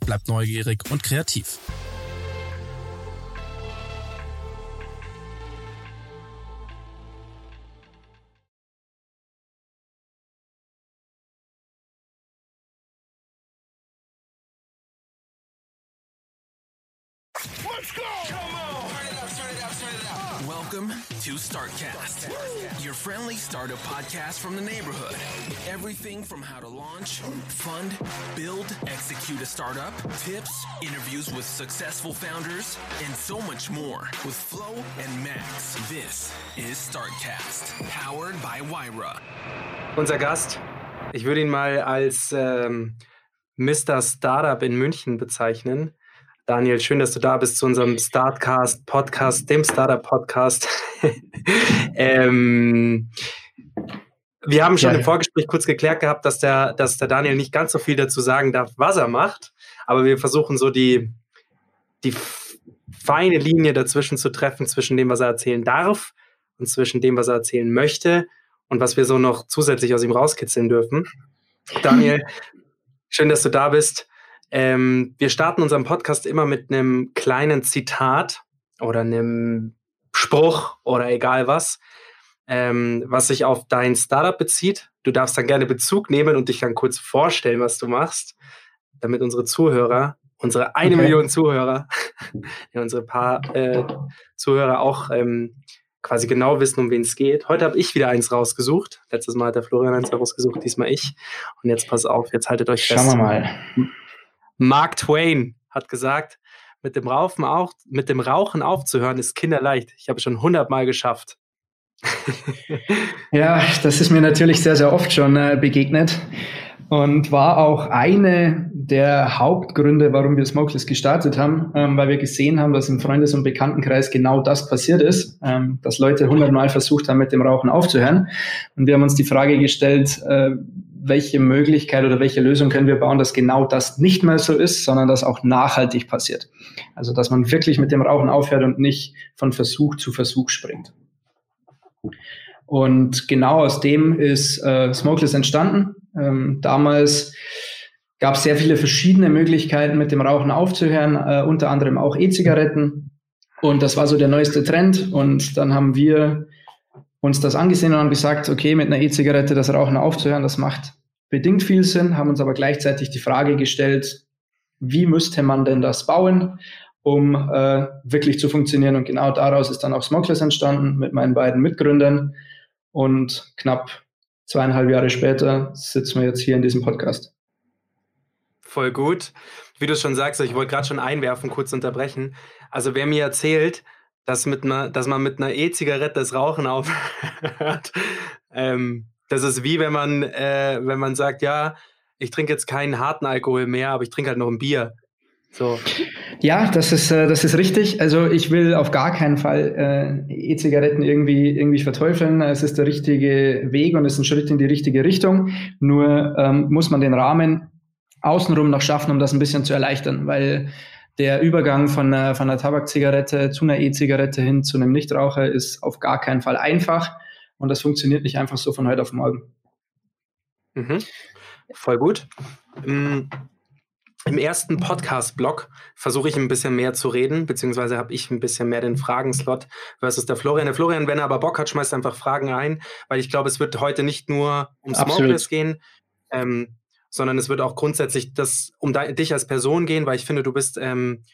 Bleib neugierig und kreativ. Welcome to StartCast, your friendly startup podcast from the neighborhood. Everything from how to launch, fund, build, execute a startup, tips, interviews with successful founders, and so much more with Flo and Max. This is StartCast, powered by Wyra. Unser Gast, ich würde ihn mal als ähm, Mr. Startup in München bezeichnen. Daniel, schön, dass du da bist zu unserem Startcast Podcast, dem Startup Podcast. ähm, wir haben schon ja, im Vorgespräch kurz geklärt gehabt, dass der, dass der Daniel nicht ganz so viel dazu sagen darf, was er macht, aber wir versuchen so die, die feine Linie dazwischen zu treffen, zwischen dem, was er erzählen darf und zwischen dem, was er erzählen möchte und was wir so noch zusätzlich aus ihm rauskitzeln dürfen. Daniel, schön, dass du da bist. Ähm, wir starten unseren Podcast immer mit einem kleinen Zitat oder einem Spruch oder egal was, ähm, was sich auf dein Startup bezieht. Du darfst dann gerne Bezug nehmen und dich dann kurz vorstellen, was du machst, damit unsere Zuhörer, unsere eine okay. Million Zuhörer, ja, unsere paar äh, Zuhörer auch ähm, quasi genau wissen, um wen es geht. Heute habe ich wieder eins rausgesucht. Letztes Mal hat der Florian eins rausgesucht, diesmal ich. Und jetzt pass auf, jetzt haltet euch fest. Schauen wir mal. Mark Twain hat gesagt, mit dem, Rauchen auf, mit dem Rauchen aufzuhören ist kinderleicht. Ich habe es schon hundertmal geschafft. ja, das ist mir natürlich sehr, sehr oft schon äh, begegnet und war auch eine der Hauptgründe, warum wir Smokeless gestartet haben, ähm, weil wir gesehen haben, dass im Freundes- und Bekanntenkreis genau das passiert ist, ähm, dass Leute hundertmal versucht haben, mit dem Rauchen aufzuhören. Und wir haben uns die Frage gestellt, äh, welche Möglichkeit oder welche Lösung können wir bauen, dass genau das nicht mehr so ist, sondern dass auch nachhaltig passiert. Also dass man wirklich mit dem Rauchen aufhört und nicht von Versuch zu Versuch springt. Und genau aus dem ist äh, Smokeless entstanden. Ähm, damals gab es sehr viele verschiedene Möglichkeiten, mit dem Rauchen aufzuhören, äh, unter anderem auch E-Zigaretten. Und das war so der neueste Trend. Und dann haben wir uns das angesehen und haben gesagt, okay, mit einer E-Zigarette das Rauchen aufzuhören, das macht bedingt viel Sinn, haben uns aber gleichzeitig die Frage gestellt, wie müsste man denn das bauen, um äh, wirklich zu funktionieren. Und genau daraus ist dann auch Smokeless entstanden mit meinen beiden Mitgründern. Und knapp zweieinhalb Jahre später sitzen wir jetzt hier in diesem Podcast. Voll gut. Wie du schon sagst, ich wollte gerade schon einwerfen, kurz unterbrechen. Also wer mir erzählt, dass, mit einer, dass man mit einer E-Zigarette das Rauchen aufhört, ähm, das ist wie wenn man, äh, wenn man sagt, ja, ich trinke jetzt keinen harten Alkohol mehr, aber ich trinke halt noch ein Bier. So. Ja, das ist, äh, das ist richtig. Also ich will auf gar keinen Fall äh, E-Zigaretten irgendwie, irgendwie verteufeln. Es ist der richtige Weg und es ist ein Schritt in die richtige Richtung. Nur ähm, muss man den Rahmen außenrum noch schaffen, um das ein bisschen zu erleichtern, weil der Übergang von einer, von einer Tabakzigarette zu einer E-Zigarette hin zu einem Nichtraucher ist auf gar keinen Fall einfach und das funktioniert nicht einfach so von heute auf morgen. Mhm. Voll gut. Im, ersten Podcast-Blog versuche ich ein bisschen mehr zu reden, beziehungsweise habe ich ein bisschen mehr den Fragenslot versus der Florian. Der Florian, wenn er aber Bock hat, schmeißt einfach Fragen ein, weil ich glaube, es wird heute nicht nur um Smokeless gehen. Ähm, sondern es wird auch grundsätzlich das um dich als Person gehen, weil ich finde, du bist, ähm,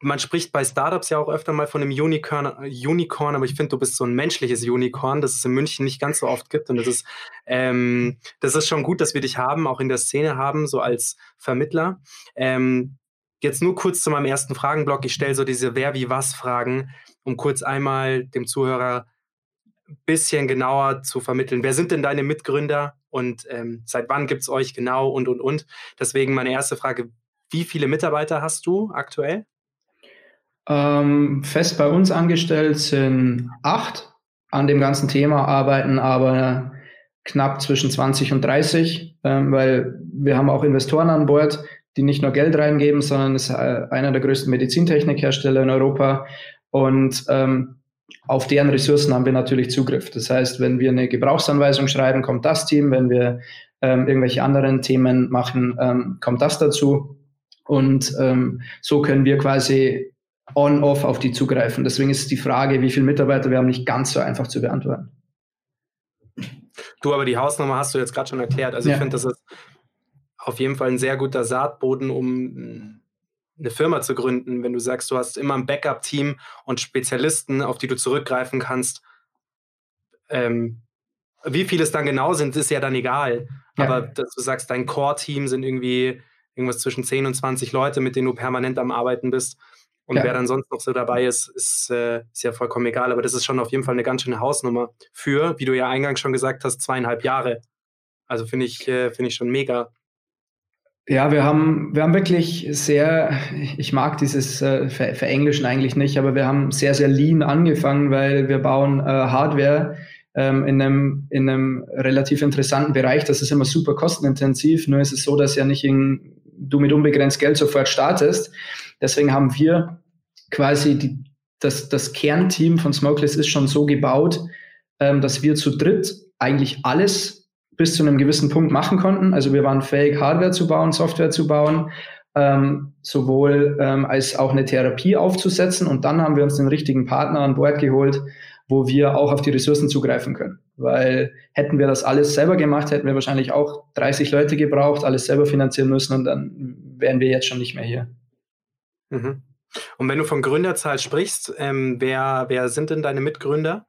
man spricht bei Startups ja auch öfter mal von einem Unicorn, Unicorn aber ich finde, du bist so ein menschliches Unicorn, das es in München nicht ganz so oft gibt und das ist, ähm, das ist schon gut, dass wir dich haben, auch in der Szene haben, so als Vermittler. Ähm, jetzt nur kurz zu meinem ersten Fragenblock. Ich stelle so diese Wer, wie, was Fragen, um kurz einmal dem Zuhörer ein bisschen genauer zu vermitteln. Wer sind denn deine Mitgründer? Und ähm, seit wann gibt es euch genau und, und, und. Deswegen meine erste Frage, wie viele Mitarbeiter hast du aktuell? Ähm, fest bei uns angestellt sind acht. An dem ganzen Thema arbeiten aber knapp zwischen 20 und 30, ähm, weil wir haben auch Investoren an Bord, die nicht nur Geld reingeben, sondern ist äh, einer der größten Medizintechnikhersteller in Europa. Und ähm, auf deren Ressourcen haben wir natürlich Zugriff. Das heißt, wenn wir eine Gebrauchsanweisung schreiben, kommt das Team. Wenn wir ähm, irgendwelche anderen Themen machen, ähm, kommt das dazu. Und ähm, so können wir quasi on-off auf die zugreifen. Deswegen ist die Frage, wie viele Mitarbeiter wir haben, nicht ganz so einfach zu beantworten. Du, aber die Hausnummer hast du jetzt gerade schon erklärt. Also ja. ich finde, das ist auf jeden Fall ein sehr guter Saatboden, um eine Firma zu gründen, wenn du sagst, du hast immer ein Backup-Team und Spezialisten, auf die du zurückgreifen kannst. Ähm, wie viele es dann genau sind, ist ja dann egal. Ja. Aber dass du sagst, dein Core-Team sind irgendwie irgendwas zwischen 10 und 20 Leute, mit denen du permanent am Arbeiten bist. Und ja. wer dann sonst noch so dabei ist, ist, äh, ist ja vollkommen egal. Aber das ist schon auf jeden Fall eine ganz schöne Hausnummer für, wie du ja eingangs schon gesagt hast, zweieinhalb Jahre. Also finde ich, äh, finde ich schon mega. Ja, wir haben, wir haben wirklich sehr, ich mag dieses äh, Ver Verenglischen eigentlich nicht, aber wir haben sehr, sehr lean angefangen, weil wir bauen äh, Hardware ähm, in, einem, in einem relativ interessanten Bereich. Das ist immer super kostenintensiv, nur ist es so, dass ja nicht in, du mit unbegrenzt Geld sofort startest. Deswegen haben wir quasi die, das, das Kernteam von Smokeless ist schon so gebaut, ähm, dass wir zu dritt eigentlich alles bis zu einem gewissen Punkt machen konnten. Also wir waren fähig, Hardware zu bauen, Software zu bauen, ähm, sowohl ähm, als auch eine Therapie aufzusetzen. Und dann haben wir uns den richtigen Partner an Bord geholt, wo wir auch auf die Ressourcen zugreifen können. Weil hätten wir das alles selber gemacht, hätten wir wahrscheinlich auch 30 Leute gebraucht, alles selber finanzieren müssen und dann wären wir jetzt schon nicht mehr hier. Mhm. Und wenn du von Gründerzahl sprichst, ähm, wer, wer sind denn deine Mitgründer?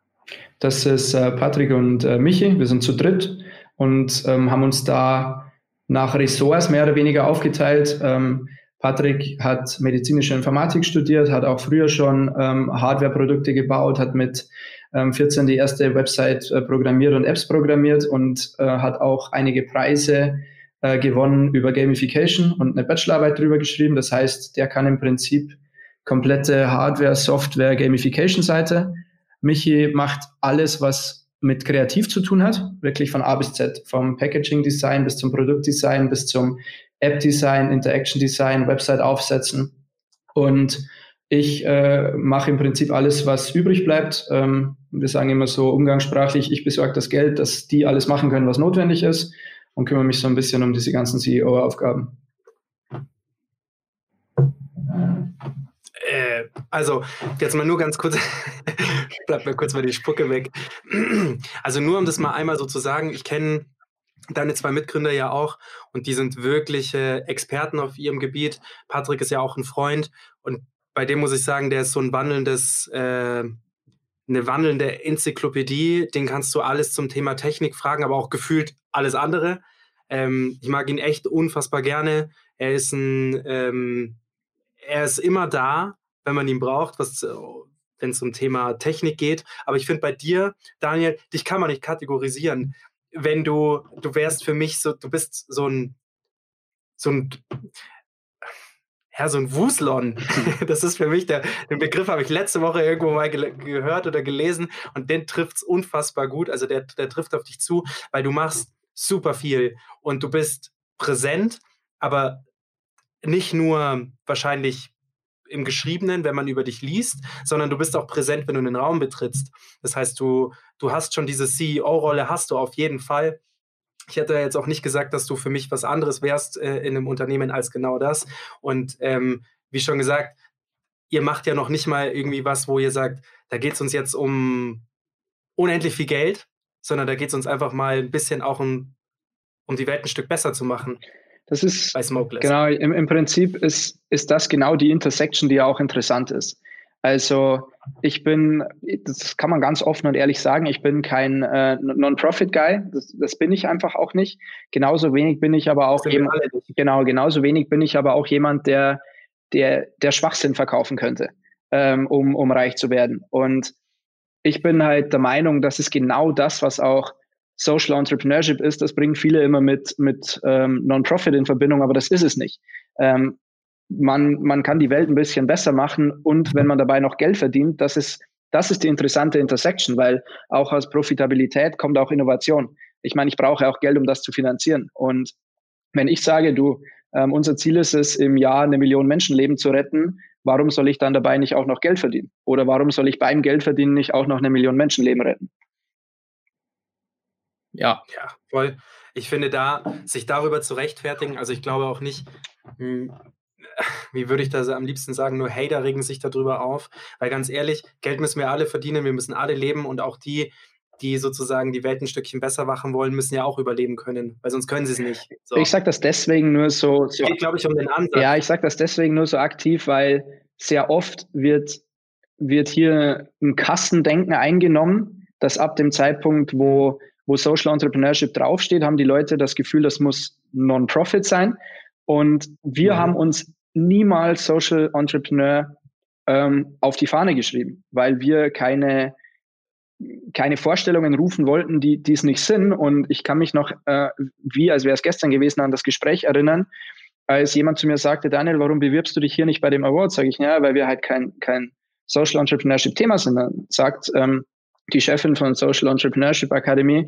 Das ist äh, Patrick und äh, Michi. Wir sind zu dritt und ähm, haben uns da nach Ressorts mehr oder weniger aufgeteilt. Ähm, Patrick hat medizinische Informatik studiert, hat auch früher schon ähm, Hardware-Produkte gebaut, hat mit ähm, 14 die erste Website äh, programmiert und Apps programmiert und äh, hat auch einige Preise äh, gewonnen über Gamification und eine Bachelorarbeit drüber geschrieben. Das heißt, der kann im Prinzip komplette Hardware, Software, Gamification-Seite. Michi macht alles, was mit kreativ zu tun hat, wirklich von A bis Z, vom Packaging Design bis zum Produktdesign bis zum App Design, Interaction Design, Website aufsetzen. Und ich äh, mache im Prinzip alles, was übrig bleibt. Ähm, wir sagen immer so umgangssprachlich, ich besorge das Geld, dass die alles machen können, was notwendig ist und kümmere mich so ein bisschen um diese ganzen CEO-Aufgaben. Äh, also, jetzt mal nur ganz kurz, bleibt mir kurz mal die Spucke weg. Also nur um das mal einmal so zu sagen, ich kenne deine zwei Mitgründer ja auch und die sind wirkliche Experten auf ihrem Gebiet. Patrick ist ja auch ein Freund und bei dem muss ich sagen, der ist so ein wandelndes, äh, eine wandelnde Enzyklopädie. Den kannst du alles zum Thema Technik fragen, aber auch gefühlt alles andere. Ähm, ich mag ihn echt unfassbar gerne. Er ist ein, ähm, er ist immer da, wenn man ihn braucht, was wenn es um Thema Technik geht. Aber ich finde bei dir, Daniel, dich kann man nicht kategorisieren. Wenn du, du wärst für mich so, du bist so ein, so ein, ja, so ein Wuslon. Das ist für mich der, den Begriff habe ich letzte Woche irgendwo mal ge gehört oder gelesen und den trifft es unfassbar gut. Also der, der trifft auf dich zu, weil du machst super viel und du bist präsent, aber nicht nur wahrscheinlich im Geschriebenen, wenn man über dich liest, sondern du bist auch präsent, wenn du den Raum betrittst. Das heißt, du, du hast schon diese CEO-Rolle, hast du auf jeden Fall. Ich hätte jetzt auch nicht gesagt, dass du für mich was anderes wärst äh, in einem Unternehmen als genau das. Und ähm, wie schon gesagt, ihr macht ja noch nicht mal irgendwie was, wo ihr sagt, da geht es uns jetzt um unendlich viel Geld, sondern da geht es uns einfach mal ein bisschen auch um, um die Welt ein Stück besser zu machen. Das ist bei Smokeless. Genau, im, im Prinzip ist, ist das genau die Intersection, die ja auch interessant ist. Also ich bin, das kann man ganz offen und ehrlich sagen, ich bin kein äh, Non-Profit-Guy. Das, das, bin ich einfach auch nicht. Genauso wenig bin ich aber auch jemand, genau, genauso wenig bin ich aber auch jemand, der, der, der Schwachsinn verkaufen könnte, ähm, um, um reich zu werden. Und ich bin halt der Meinung, das ist genau das, was auch Social Entrepreneurship ist, das bringen viele immer mit, mit ähm, Non-Profit in Verbindung, aber das ist es nicht. Ähm, man, man kann die Welt ein bisschen besser machen und wenn man dabei noch Geld verdient, das ist, das ist die interessante Intersection, weil auch aus Profitabilität kommt auch Innovation. Ich meine, ich brauche auch Geld, um das zu finanzieren. Und wenn ich sage, du, ähm, unser Ziel ist es, im Jahr eine Million Menschenleben zu retten, warum soll ich dann dabei nicht auch noch Geld verdienen? Oder warum soll ich beim Geld verdienen nicht auch noch eine Million Menschenleben retten? Ja. Ja, voll. Ich finde da, sich darüber zu rechtfertigen, also ich glaube auch nicht, hm, wie würde ich das am liebsten sagen, nur Hater regen sich darüber auf, weil ganz ehrlich, Geld müssen wir alle verdienen, wir müssen alle leben und auch die, die sozusagen die Welt ein Stückchen besser machen wollen, müssen ja auch überleben können, weil sonst können sie es nicht. So. Ich sage das deswegen nur so. so geht, glaube ich, um den Ansatz. Ja, ich sage das deswegen nur so aktiv, weil sehr oft wird, wird hier ein Kassendenken eingenommen, dass ab dem Zeitpunkt, wo wo Social Entrepreneurship draufsteht, haben die Leute das Gefühl, das muss Non-Profit sein. Und wir mhm. haben uns niemals Social Entrepreneur ähm, auf die Fahne geschrieben, weil wir keine, keine Vorstellungen rufen wollten, die, es nicht sind. Und ich kann mich noch, äh, wie als wäre es gestern gewesen, an das Gespräch erinnern, als jemand zu mir sagte, Daniel, warum bewirbst du dich hier nicht bei dem Award? Sage ich, ja, weil wir halt kein, kein Social Entrepreneurship Thema sind. Dann sagt ähm, die Chefin von Social Entrepreneurship Academy,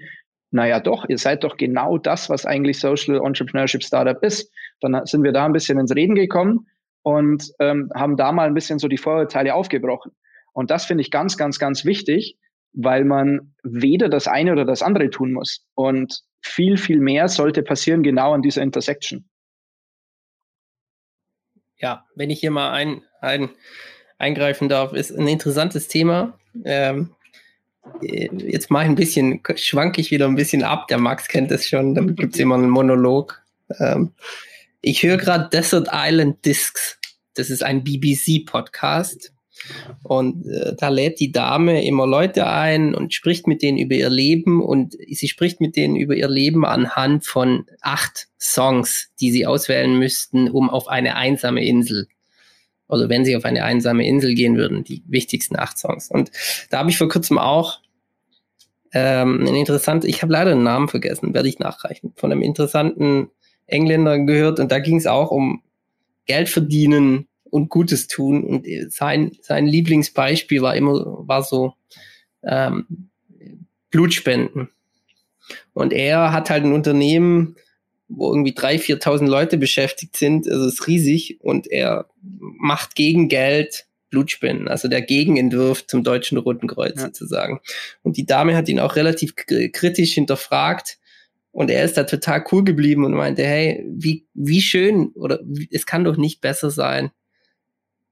naja doch, ihr seid doch genau das, was eigentlich Social Entrepreneurship Startup ist. Dann sind wir da ein bisschen ins Reden gekommen und ähm, haben da mal ein bisschen so die Vorurteile aufgebrochen. Und das finde ich ganz, ganz, ganz wichtig, weil man weder das eine oder das andere tun muss. Und viel, viel mehr sollte passieren genau an dieser Intersection. Ja, wenn ich hier mal ein, ein, eingreifen darf, ist ein interessantes Thema. Ähm, äh, jetzt mache ich ein bisschen, schwanke ich wieder ein bisschen ab. Der Max kennt das schon, dann gibt es immer einen Monolog. Ähm, ich höre gerade Desert Island Discs. Das ist ein BBC-Podcast. Und äh, da lädt die Dame immer Leute ein und spricht mit denen über ihr Leben. Und sie spricht mit denen über ihr Leben anhand von acht Songs, die sie auswählen müssten, um auf eine einsame Insel oder wenn sie auf eine einsame Insel gehen würden, die wichtigsten acht Songs. Und da habe ich vor kurzem auch ähm, ein interessant, ich habe leider den Namen vergessen, werde ich nachreichen, von einem interessanten Engländer gehört und da ging es auch um Geld verdienen und Gutes tun und sein, sein Lieblingsbeispiel war immer, war so ähm, Blutspenden. Und er hat halt ein Unternehmen, wo irgendwie 3.000, 4.000 Leute beschäftigt sind. Also es ist riesig und er macht gegen Geld Blutspenden, also der Gegenentwurf zum Deutschen Roten Kreuz ja. sozusagen. Und die Dame hat ihn auch relativ kritisch hinterfragt und er ist da total cool geblieben und meinte, hey, wie, wie schön oder es kann doch nicht besser sein,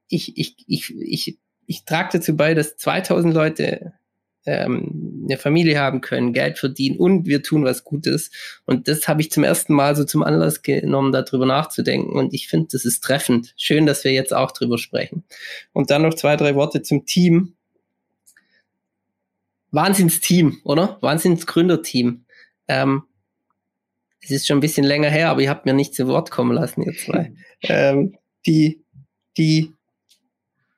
ich, ich, ich, ich, ich trage dazu bei, dass 2000 Leute ähm, eine Familie haben können, Geld verdienen und wir tun was Gutes. Und das habe ich zum ersten Mal so zum Anlass genommen, darüber nachzudenken. Und ich finde, das ist treffend. Schön, dass wir jetzt auch drüber sprechen. Und dann noch zwei, drei Worte zum Team. Wahnsinnsteam, oder? Wahnsinnsgründerteam. Ähm, es ist schon ein bisschen länger her, aber ihr habt mir nicht zu Wort kommen lassen, ihr zwei. ähm, die, die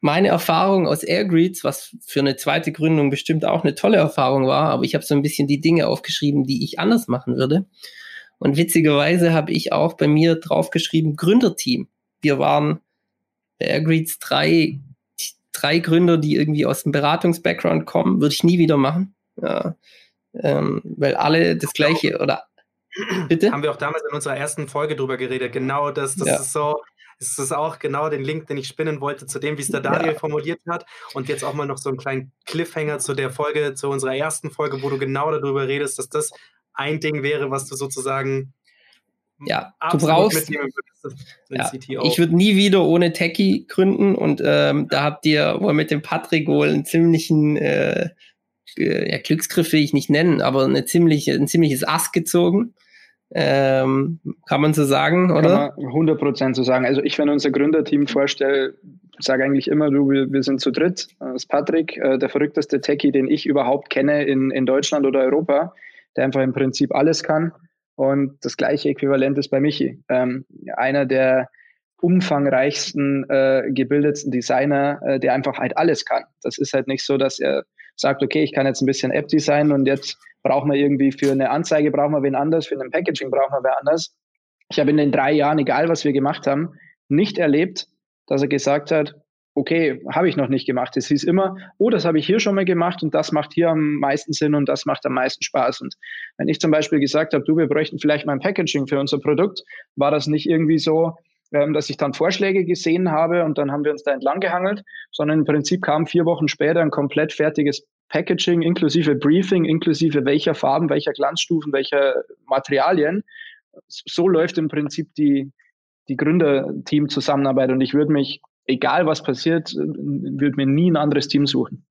meine Erfahrung aus Airgreets, was für eine zweite Gründung bestimmt auch eine tolle Erfahrung war, aber ich habe so ein bisschen die Dinge aufgeschrieben, die ich anders machen würde. Und witzigerweise habe ich auch bei mir draufgeschrieben Gründerteam. Wir waren bei Airgreets drei, drei Gründer, die irgendwie aus dem Beratungs-Background kommen, würde ich nie wieder machen. Ja, ähm, weil alle das gleiche oder Bitte? Haben wir auch damals in unserer ersten Folge drüber geredet. Genau das, das ja. ist so, ist es auch genau den Link, den ich spinnen wollte, zu dem, wie es der Daniel ja. formuliert hat. Und jetzt auch mal noch so einen kleinen Cliffhanger zu der Folge, zu unserer ersten Folge, wo du genau darüber redest, dass das ein Ding wäre, was du sozusagen ja, du brauchst. Ja, ich würde nie wieder ohne Techie gründen und ähm, da habt ihr wohl mit dem Patrick wohl einen ziemlichen äh, ja, Glücksgriff will ich nicht nennen, aber eine ziemliche, ein ziemliches Ass gezogen. Ähm, kann man so sagen, oder? Kann man 100% so sagen. Also ich, wenn unser Gründerteam vorstelle, sage eigentlich immer, du, wir, wir sind zu dritt. Das ist Patrick, äh, der verrückteste Techie, den ich überhaupt kenne in, in Deutschland oder Europa, der einfach im Prinzip alles kann. Und das gleiche Äquivalent ist bei Michi. Ähm, einer der umfangreichsten, äh, gebildetsten Designer, äh, der einfach halt alles kann. Das ist halt nicht so, dass er sagt, okay, ich kann jetzt ein bisschen App-Design und jetzt brauchen wir irgendwie für eine Anzeige, brauchen wir wen anders, für ein Packaging brauchen wir wer anders. Ich habe in den drei Jahren, egal was wir gemacht haben, nicht erlebt, dass er gesagt hat, okay, habe ich noch nicht gemacht. Es hieß immer, oh, das habe ich hier schon mal gemacht und das macht hier am meisten Sinn und das macht am meisten Spaß. Und wenn ich zum Beispiel gesagt habe, du, wir bräuchten vielleicht mal ein Packaging für unser Produkt, war das nicht irgendwie so, ähm, dass ich dann Vorschläge gesehen habe und dann haben wir uns da entlang gehangelt, sondern im Prinzip kam vier Wochen später ein komplett fertiges Packaging inklusive Briefing, inklusive welcher Farben, welcher Glanzstufen, welcher Materialien. So läuft im Prinzip die, die Gründerteam-Zusammenarbeit und ich würde mich, egal was passiert, würde mir nie ein anderes Team suchen.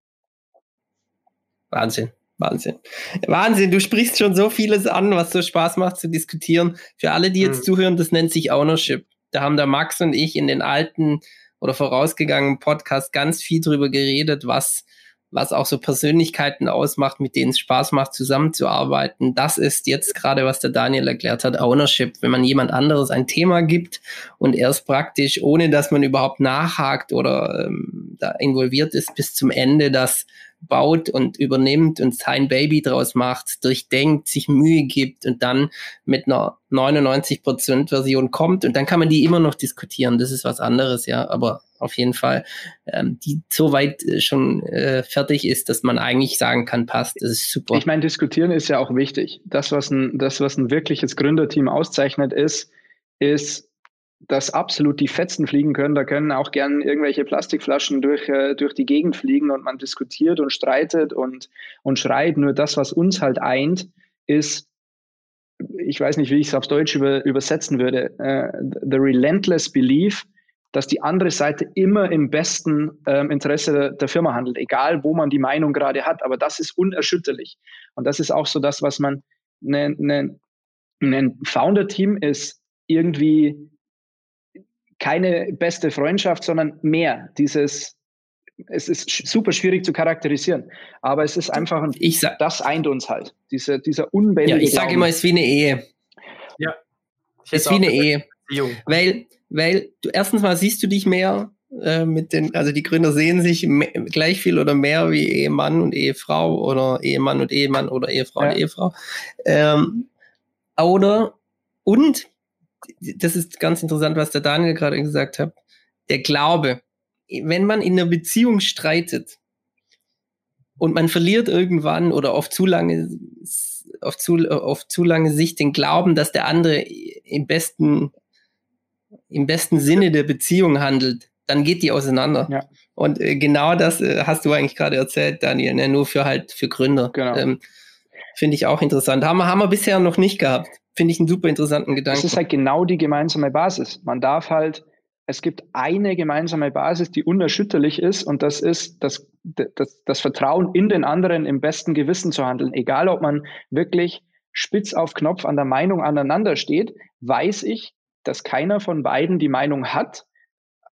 Wahnsinn. Wahnsinn. Wahnsinn, du sprichst schon so vieles an, was so Spaß macht zu diskutieren. Für alle, die jetzt mhm. zuhören, das nennt sich Ownership. Da haben der Max und ich in den alten oder vorausgegangenen Podcast ganz viel drüber geredet, was was auch so Persönlichkeiten ausmacht, mit denen es Spaß macht, zusammenzuarbeiten. Das ist jetzt gerade, was der Daniel erklärt hat, Ownership. Wenn man jemand anderes ein Thema gibt und erst praktisch, ohne dass man überhaupt nachhakt oder ähm, da involviert ist, bis zum Ende das baut und übernimmt und sein Baby draus macht, durchdenkt, sich Mühe gibt und dann mit einer 99% Version kommt und dann kann man die immer noch diskutieren. Das ist was anderes, ja, aber auf jeden Fall, ähm, die so weit äh, schon äh, fertig ist, dass man eigentlich sagen kann, passt, das ist super. Ich meine, diskutieren ist ja auch wichtig. Das, was ein, das, was ein wirkliches Gründerteam auszeichnet, ist, ist dass absolut die Fetzen fliegen können. Da können auch gern irgendwelche Plastikflaschen durch, äh, durch die Gegend fliegen und man diskutiert und streitet und, und schreit. Nur das, was uns halt eint, ist, ich weiß nicht, wie ich es auf Deutsch über, übersetzen würde, uh, the relentless belief, dass die andere Seite immer im besten ähm, Interesse der, der, Firma handelt, egal wo man die Meinung gerade hat. Aber das ist unerschütterlich. Und das ist auch so das, was man, ein ne, ne Founder-Team ist irgendwie keine beste Freundschaft, sondern mehr. Dieses, es ist super schwierig zu charakterisieren, aber es ist einfach, ein, ich sag, das eint uns halt. Diese, dieser unbändige. Ja, ich sage immer, es ist wie eine Ehe. Ja. Es ist wie eine Ehe. Weil, weil du erstens mal siehst du dich mehr äh, mit den, also die Gründer sehen sich mehr, gleich viel oder mehr wie Ehemann und Ehefrau oder Ehemann und Ehemann oder Ehefrau ja. und Ehefrau. Ähm, oder und das ist ganz interessant, was der Daniel gerade gesagt hat. Der Glaube, wenn man in einer Beziehung streitet und man verliert irgendwann oder auf zu lange, auf zu, auf zu lange Sicht den Glauben, dass der andere im besten, im besten Sinne der Beziehung handelt, dann geht die auseinander. Ja. Und äh, genau das äh, hast du eigentlich gerade erzählt, Daniel, ne? nur für halt für Gründer. Genau. Ähm, Finde ich auch interessant. Haben wir, haben wir bisher noch nicht gehabt finde ich einen super interessanten Gedanken. Das ist halt genau die gemeinsame Basis. Man darf halt es gibt eine gemeinsame Basis, die unerschütterlich ist, und das ist das, das, das Vertrauen in den anderen im besten Gewissen zu handeln. Egal, ob man wirklich spitz auf Knopf an der Meinung aneinander steht, weiß ich, dass keiner von beiden die Meinung hat,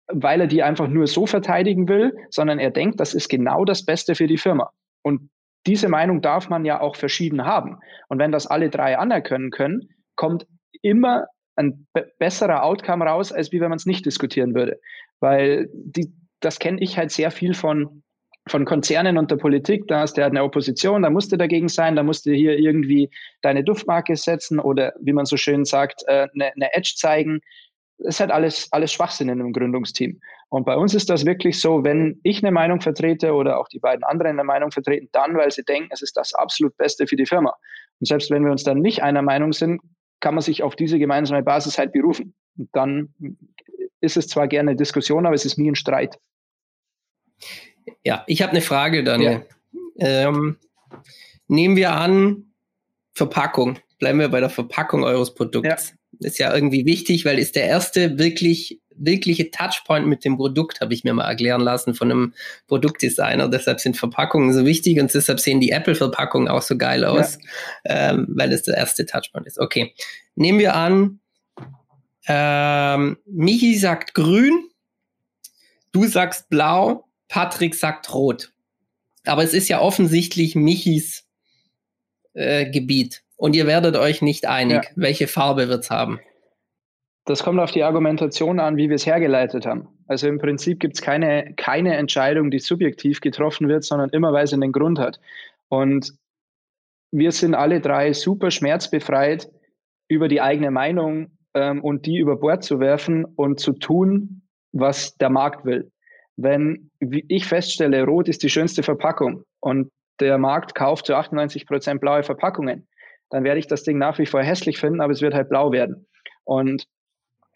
weil er die einfach nur so verteidigen will, sondern er denkt, das ist genau das Beste für die Firma. Und diese Meinung darf man ja auch verschieden haben. Und wenn das alle drei anerkennen können, kommt immer ein besserer Outcome raus, als wie wenn man es nicht diskutieren würde. Weil die, das kenne ich halt sehr viel von, von Konzernen und der Politik. Da hast du halt eine Opposition, da musst du dagegen sein, da musst du hier irgendwie deine Duftmarke setzen oder wie man so schön sagt, äh, eine, eine Edge zeigen. Das ist halt alles, alles Schwachsinn in einem Gründungsteam. Und bei uns ist das wirklich so, wenn ich eine Meinung vertrete oder auch die beiden anderen eine Meinung vertreten, dann, weil sie denken, es ist das absolut Beste für die Firma. Und selbst wenn wir uns dann nicht einer Meinung sind, kann man sich auf diese gemeinsame Basis halt berufen. Und dann ist es zwar gerne Diskussion, aber es ist nie ein Streit. Ja, ich habe eine Frage, Daniel. Ja. Ähm, nehmen wir an, Verpackung. Bleiben wir bei der Verpackung eures Produkts. Ja. Ist ja irgendwie wichtig, weil ist der erste wirklich wirkliche Touchpoint mit dem Produkt, habe ich mir mal erklären lassen von einem Produktdesigner. Deshalb sind Verpackungen so wichtig und deshalb sehen die Apple-Verpackungen auch so geil aus, ja. ähm, weil es der erste Touchpoint ist. Okay, nehmen wir an, ähm, Michi sagt grün, du sagst blau, Patrick sagt rot. Aber es ist ja offensichtlich Michis äh, Gebiet und ihr werdet euch nicht einig. Ja. Welche Farbe wird es haben? Das kommt auf die Argumentation an, wie wir es hergeleitet haben. Also im Prinzip gibt es keine, keine Entscheidung, die subjektiv getroffen wird, sondern immer, weil sie einen Grund hat. Und wir sind alle drei super schmerzbefreit, über die eigene Meinung ähm, und die über Bord zu werfen und zu tun, was der Markt will. Wenn ich feststelle, Rot ist die schönste Verpackung und der Markt kauft zu 98 Prozent blaue Verpackungen, dann werde ich das Ding nach wie vor hässlich finden, aber es wird halt blau werden. Und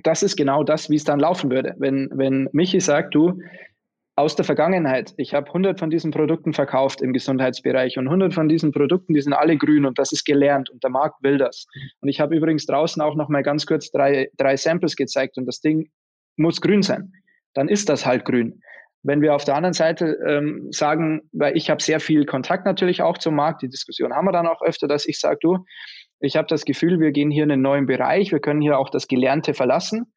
das ist genau das, wie es dann laufen würde. Wenn, wenn Michi sagt, du, aus der Vergangenheit, ich habe 100 von diesen Produkten verkauft im Gesundheitsbereich und 100 von diesen Produkten, die sind alle grün und das ist gelernt und der Markt will das. Und ich habe übrigens draußen auch noch mal ganz kurz drei, drei Samples gezeigt und das Ding muss grün sein. Dann ist das halt grün. Wenn wir auf der anderen Seite ähm, sagen, weil ich habe sehr viel Kontakt natürlich auch zum Markt, die Diskussion haben wir dann auch öfter, dass ich sage, du, ich habe das Gefühl, wir gehen hier in einen neuen Bereich, wir können hier auch das Gelernte verlassen.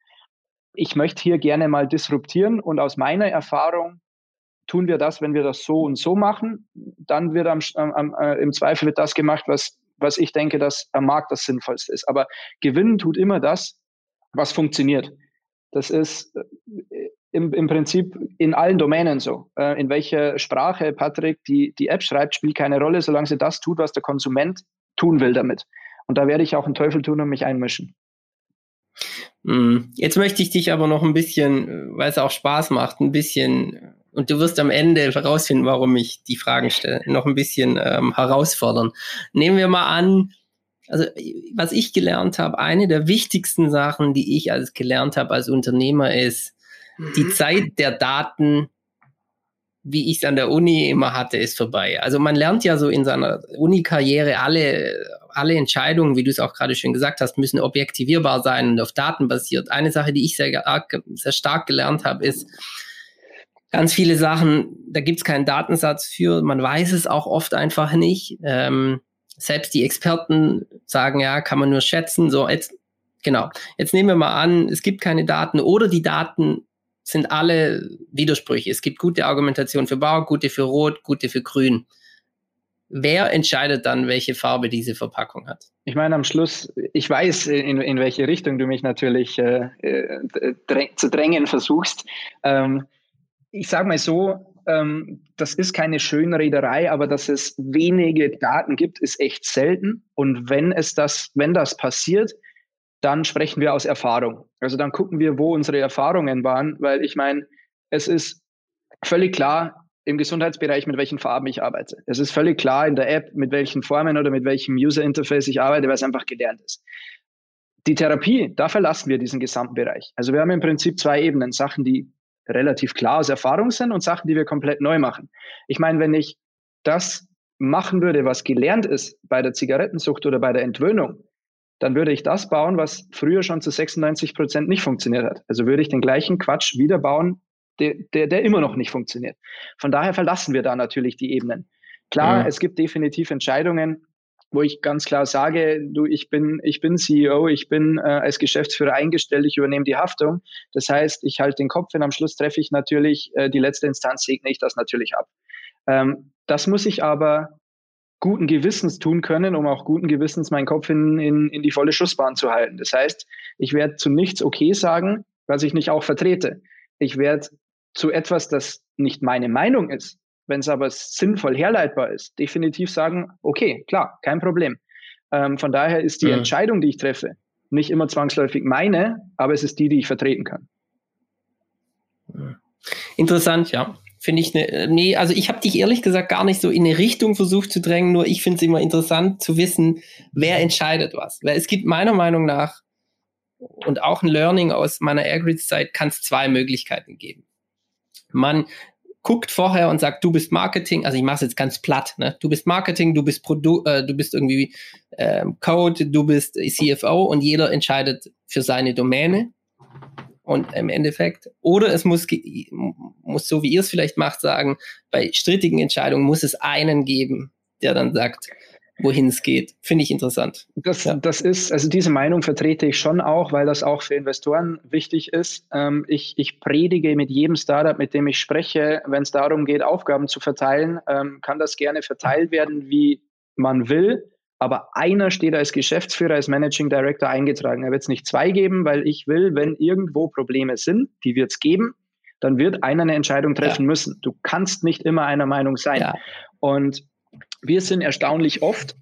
Ich möchte hier gerne mal disruptieren und aus meiner Erfahrung tun wir das, wenn wir das so und so machen, dann wird am, am, äh, im Zweifel wird das gemacht, was, was ich denke, dass am Markt das Sinnvollste ist. Aber gewinnen tut immer das, was funktioniert. Das ist äh, im, im Prinzip in allen Domänen so. Äh, in welcher Sprache Patrick die, die App schreibt, spielt keine Rolle, solange sie das tut, was der Konsument tun will damit. Und da werde ich auch einen Teufel tun und mich einmischen. Hm. Jetzt möchte ich dich aber noch ein bisschen, weil es auch Spaß macht, ein bisschen, und du wirst am Ende herausfinden, warum ich die Fragen stelle, noch ein bisschen ähm, herausfordern. Nehmen wir mal an, also was ich gelernt habe, eine der wichtigsten Sachen, die ich als gelernt habe als Unternehmer ist, die mhm. Zeit der Daten wie ich es an der Uni immer hatte, ist vorbei. Also man lernt ja so in seiner Uni-Karriere alle, alle Entscheidungen, wie du es auch gerade schön gesagt hast, müssen objektivierbar sein und auf Daten basiert. Eine Sache, die ich sehr, sehr stark gelernt habe, ist, ganz viele Sachen, da gibt es keinen Datensatz für, man weiß es auch oft einfach nicht. Ähm, selbst die Experten sagen, ja, kann man nur schätzen. So, jetzt, genau. Jetzt nehmen wir mal an, es gibt keine Daten oder die Daten sind alle Widersprüche. Es gibt gute Argumentation für Blau, gute für Rot, gute für Grün. Wer entscheidet dann, welche Farbe diese Verpackung hat? Ich meine, am Schluss, ich weiß, in, in welche Richtung du mich natürlich äh, äh dräng, zu drängen versuchst. Ähm, ich sage mal so, ähm, das ist keine Schönrederei, aber dass es wenige Daten gibt, ist echt selten. Und wenn es das, wenn das passiert, dann sprechen wir aus Erfahrung. Also dann gucken wir, wo unsere Erfahrungen waren, weil ich meine, es ist völlig klar im Gesundheitsbereich, mit welchen Farben ich arbeite. Es ist völlig klar in der App, mit welchen Formen oder mit welchem User Interface ich arbeite, weil es einfach gelernt ist. Die Therapie, da verlassen wir diesen gesamten Bereich. Also wir haben im Prinzip zwei Ebenen, Sachen, die relativ klar aus Erfahrung sind und Sachen, die wir komplett neu machen. Ich meine, wenn ich das machen würde, was gelernt ist bei der Zigarettensucht oder bei der Entwöhnung, dann würde ich das bauen, was früher schon zu 96 Prozent nicht funktioniert hat. Also würde ich den gleichen Quatsch wieder bauen, der, der, der immer noch nicht funktioniert. Von daher verlassen wir da natürlich die Ebenen. Klar, ja. es gibt definitiv Entscheidungen, wo ich ganz klar sage, du, ich bin, ich bin CEO, ich bin äh, als Geschäftsführer eingestellt, ich übernehme die Haftung. Das heißt, ich halte den Kopf und am Schluss treffe ich natürlich äh, die letzte Instanz, segne ich das natürlich ab. Ähm, das muss ich aber guten Gewissens tun können, um auch guten Gewissens meinen Kopf in, in, in die volle Schussbahn zu halten. Das heißt, ich werde zu nichts okay sagen, was ich nicht auch vertrete. Ich werde zu etwas, das nicht meine Meinung ist, wenn es aber sinnvoll herleitbar ist, definitiv sagen, okay, klar, kein Problem. Ähm, von daher ist die ja. Entscheidung, die ich treffe, nicht immer zwangsläufig meine, aber es ist die, die ich vertreten kann. Interessant, ja finde ich äh, nee, also ich habe dich ehrlich gesagt gar nicht so in eine Richtung versucht zu drängen, nur ich finde es immer interessant zu wissen, wer entscheidet was. Weil es gibt meiner Meinung nach und auch ein Learning aus meiner Airgrid-Zeit kann es zwei Möglichkeiten geben. Man guckt vorher und sagt, du bist Marketing, also ich mache es jetzt ganz platt, ne? Du bist Marketing, du bist Produ äh, du bist irgendwie äh, Code, du bist CFO und jeder entscheidet für seine Domäne und im Endeffekt. Oder es muss, muss, so wie ihr es vielleicht macht, sagen, bei strittigen Entscheidungen muss es einen geben, der dann sagt, wohin es geht. Finde ich interessant. Das, ja. das ist, also diese Meinung vertrete ich schon auch, weil das auch für Investoren wichtig ist. Ähm, ich, ich predige mit jedem Startup, mit dem ich spreche, wenn es darum geht, Aufgaben zu verteilen, ähm, kann das gerne verteilt werden, wie man will aber einer steht als Geschäftsführer, als Managing Director eingetragen. Er wird es nicht zwei geben, weil ich will, wenn irgendwo Probleme sind, die wird es geben, dann wird einer eine Entscheidung treffen ja. müssen. Du kannst nicht immer einer Meinung sein. Ja. Und wir sind erstaunlich oft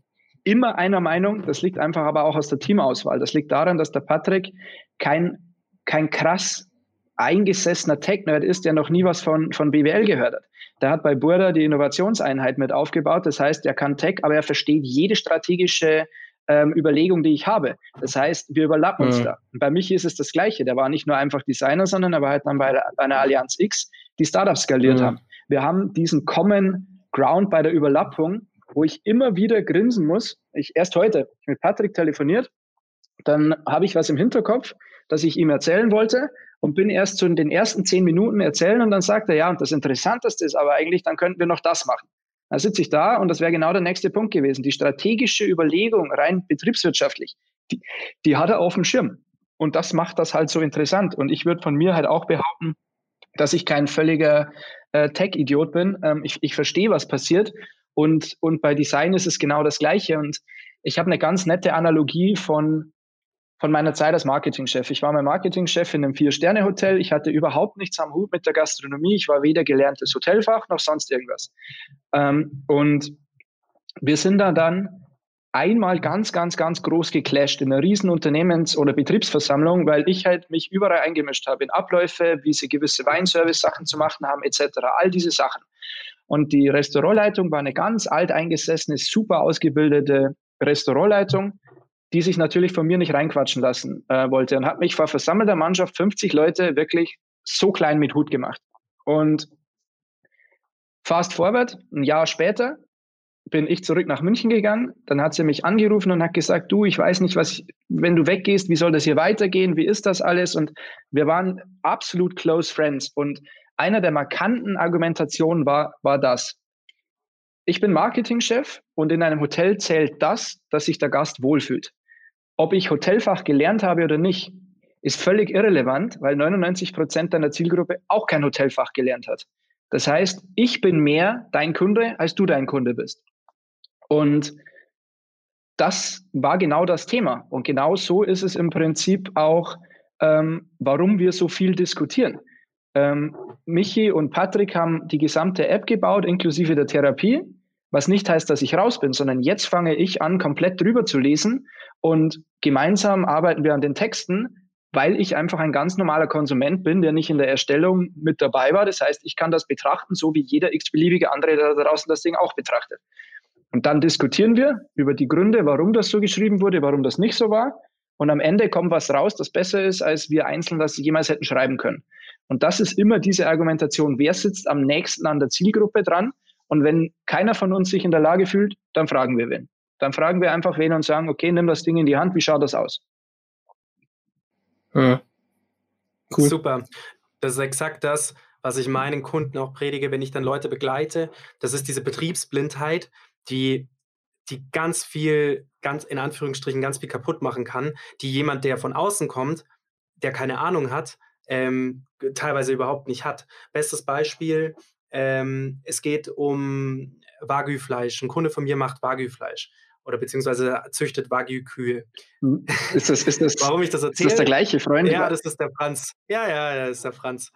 immer einer Meinung. Das liegt einfach aber auch aus der Teamauswahl. Das liegt daran, dass der Patrick kein, kein krass eingesessener Tech-Nerd ist, der noch nie was von, von BWL gehört hat. Der hat bei Burda die Innovationseinheit mit aufgebaut. Das heißt, er kann Tech, aber er versteht jede strategische ähm, Überlegung, die ich habe. Das heißt, wir überlappen mhm. uns da. Und bei Michi ist es das Gleiche. Der war nicht nur einfach Designer, sondern er war halt dann bei, bei einer Allianz X, die Startups skaliert mhm. haben. Wir haben diesen Common Ground bei der Überlappung, wo ich immer wieder grinsen muss. Ich erst heute mit Patrick telefoniert, dann habe ich was im Hinterkopf, das ich ihm erzählen wollte und bin erst zu den ersten zehn Minuten erzählen und dann sagt er, ja, und das Interessanteste ist aber eigentlich, dann könnten wir noch das machen. Dann sitze ich da und das wäre genau der nächste Punkt gewesen. Die strategische Überlegung, rein betriebswirtschaftlich, die, die hat er auf dem Schirm. Und das macht das halt so interessant. Und ich würde von mir halt auch behaupten, dass ich kein völliger äh, Tech-Idiot bin. Ähm, ich, ich verstehe, was passiert. Und, und bei Design ist es genau das Gleiche. Und ich habe eine ganz nette Analogie von von meiner Zeit als Marketingchef. Ich war mein Marketingchef in einem Vier-Sterne-Hotel. Ich hatte überhaupt nichts am Hut mit der Gastronomie. Ich war weder gelerntes Hotelfach noch sonst irgendwas. Ähm, und wir sind da dann einmal ganz, ganz, ganz groß geclasht in einer riesen Unternehmens- oder Betriebsversammlung, weil ich halt mich überall eingemischt habe in Abläufe, wie sie gewisse Weinservice-Sachen zu machen haben, etc. All diese Sachen. Und die Restaurantleitung war eine ganz alteingesessene, super ausgebildete Restaurantleitung die sich natürlich von mir nicht reinquatschen lassen äh, wollte und hat mich vor versammelter Mannschaft 50 Leute wirklich so klein mit Hut gemacht. Und fast forward, ein Jahr später, bin ich zurück nach München gegangen. Dann hat sie mich angerufen und hat gesagt, du, ich weiß nicht, was, wenn du weggehst, wie soll das hier weitergehen? Wie ist das alles? Und wir waren absolut close friends. Und einer der markanten Argumentationen war, war das. Ich bin Marketingchef und in einem Hotel zählt das, dass sich der Gast wohlfühlt. Ob ich Hotelfach gelernt habe oder nicht, ist völlig irrelevant, weil 99 Prozent deiner Zielgruppe auch kein Hotelfach gelernt hat. Das heißt, ich bin mehr dein Kunde, als du dein Kunde bist. Und das war genau das Thema. Und genau so ist es im Prinzip auch, ähm, warum wir so viel diskutieren. Ähm, Michi und Patrick haben die gesamte App gebaut, inklusive der Therapie, was nicht heißt, dass ich raus bin, sondern jetzt fange ich an, komplett drüber zu lesen und gemeinsam arbeiten wir an den Texten, weil ich einfach ein ganz normaler Konsument bin, der nicht in der Erstellung mit dabei war. Das heißt, ich kann das betrachten, so wie jeder x-beliebige andere da draußen das Ding auch betrachtet. Und dann diskutieren wir über die Gründe, warum das so geschrieben wurde, warum das nicht so war. Und am Ende kommt was raus, das besser ist, als wir einzeln das jemals hätten schreiben können. Und das ist immer diese Argumentation, wer sitzt am nächsten an der Zielgruppe dran? Und wenn keiner von uns sich in der Lage fühlt, dann fragen wir wen. Dann fragen wir einfach wen und sagen, okay, nimm das Ding in die Hand, wie schaut das aus? Hm. Cool. Super. Das ist exakt das, was ich meinen Kunden auch predige, wenn ich dann Leute begleite. Das ist diese Betriebsblindheit, die, die ganz viel, ganz in Anführungsstrichen, ganz viel kaputt machen kann, die jemand, der von außen kommt, der keine Ahnung hat, ähm, teilweise überhaupt nicht hat. Bestes Beispiel, ähm, es geht um Wagyu-Fleisch. Ein Kunde von mir macht Wagyu-Fleisch oder beziehungsweise züchtet Wagyu-Kühe. Hm. Ist das, ist das, Warum ich das erzähle? Ist das der gleiche Freund? Ja, das ist der Franz. Ja, ja, das ist der Franz.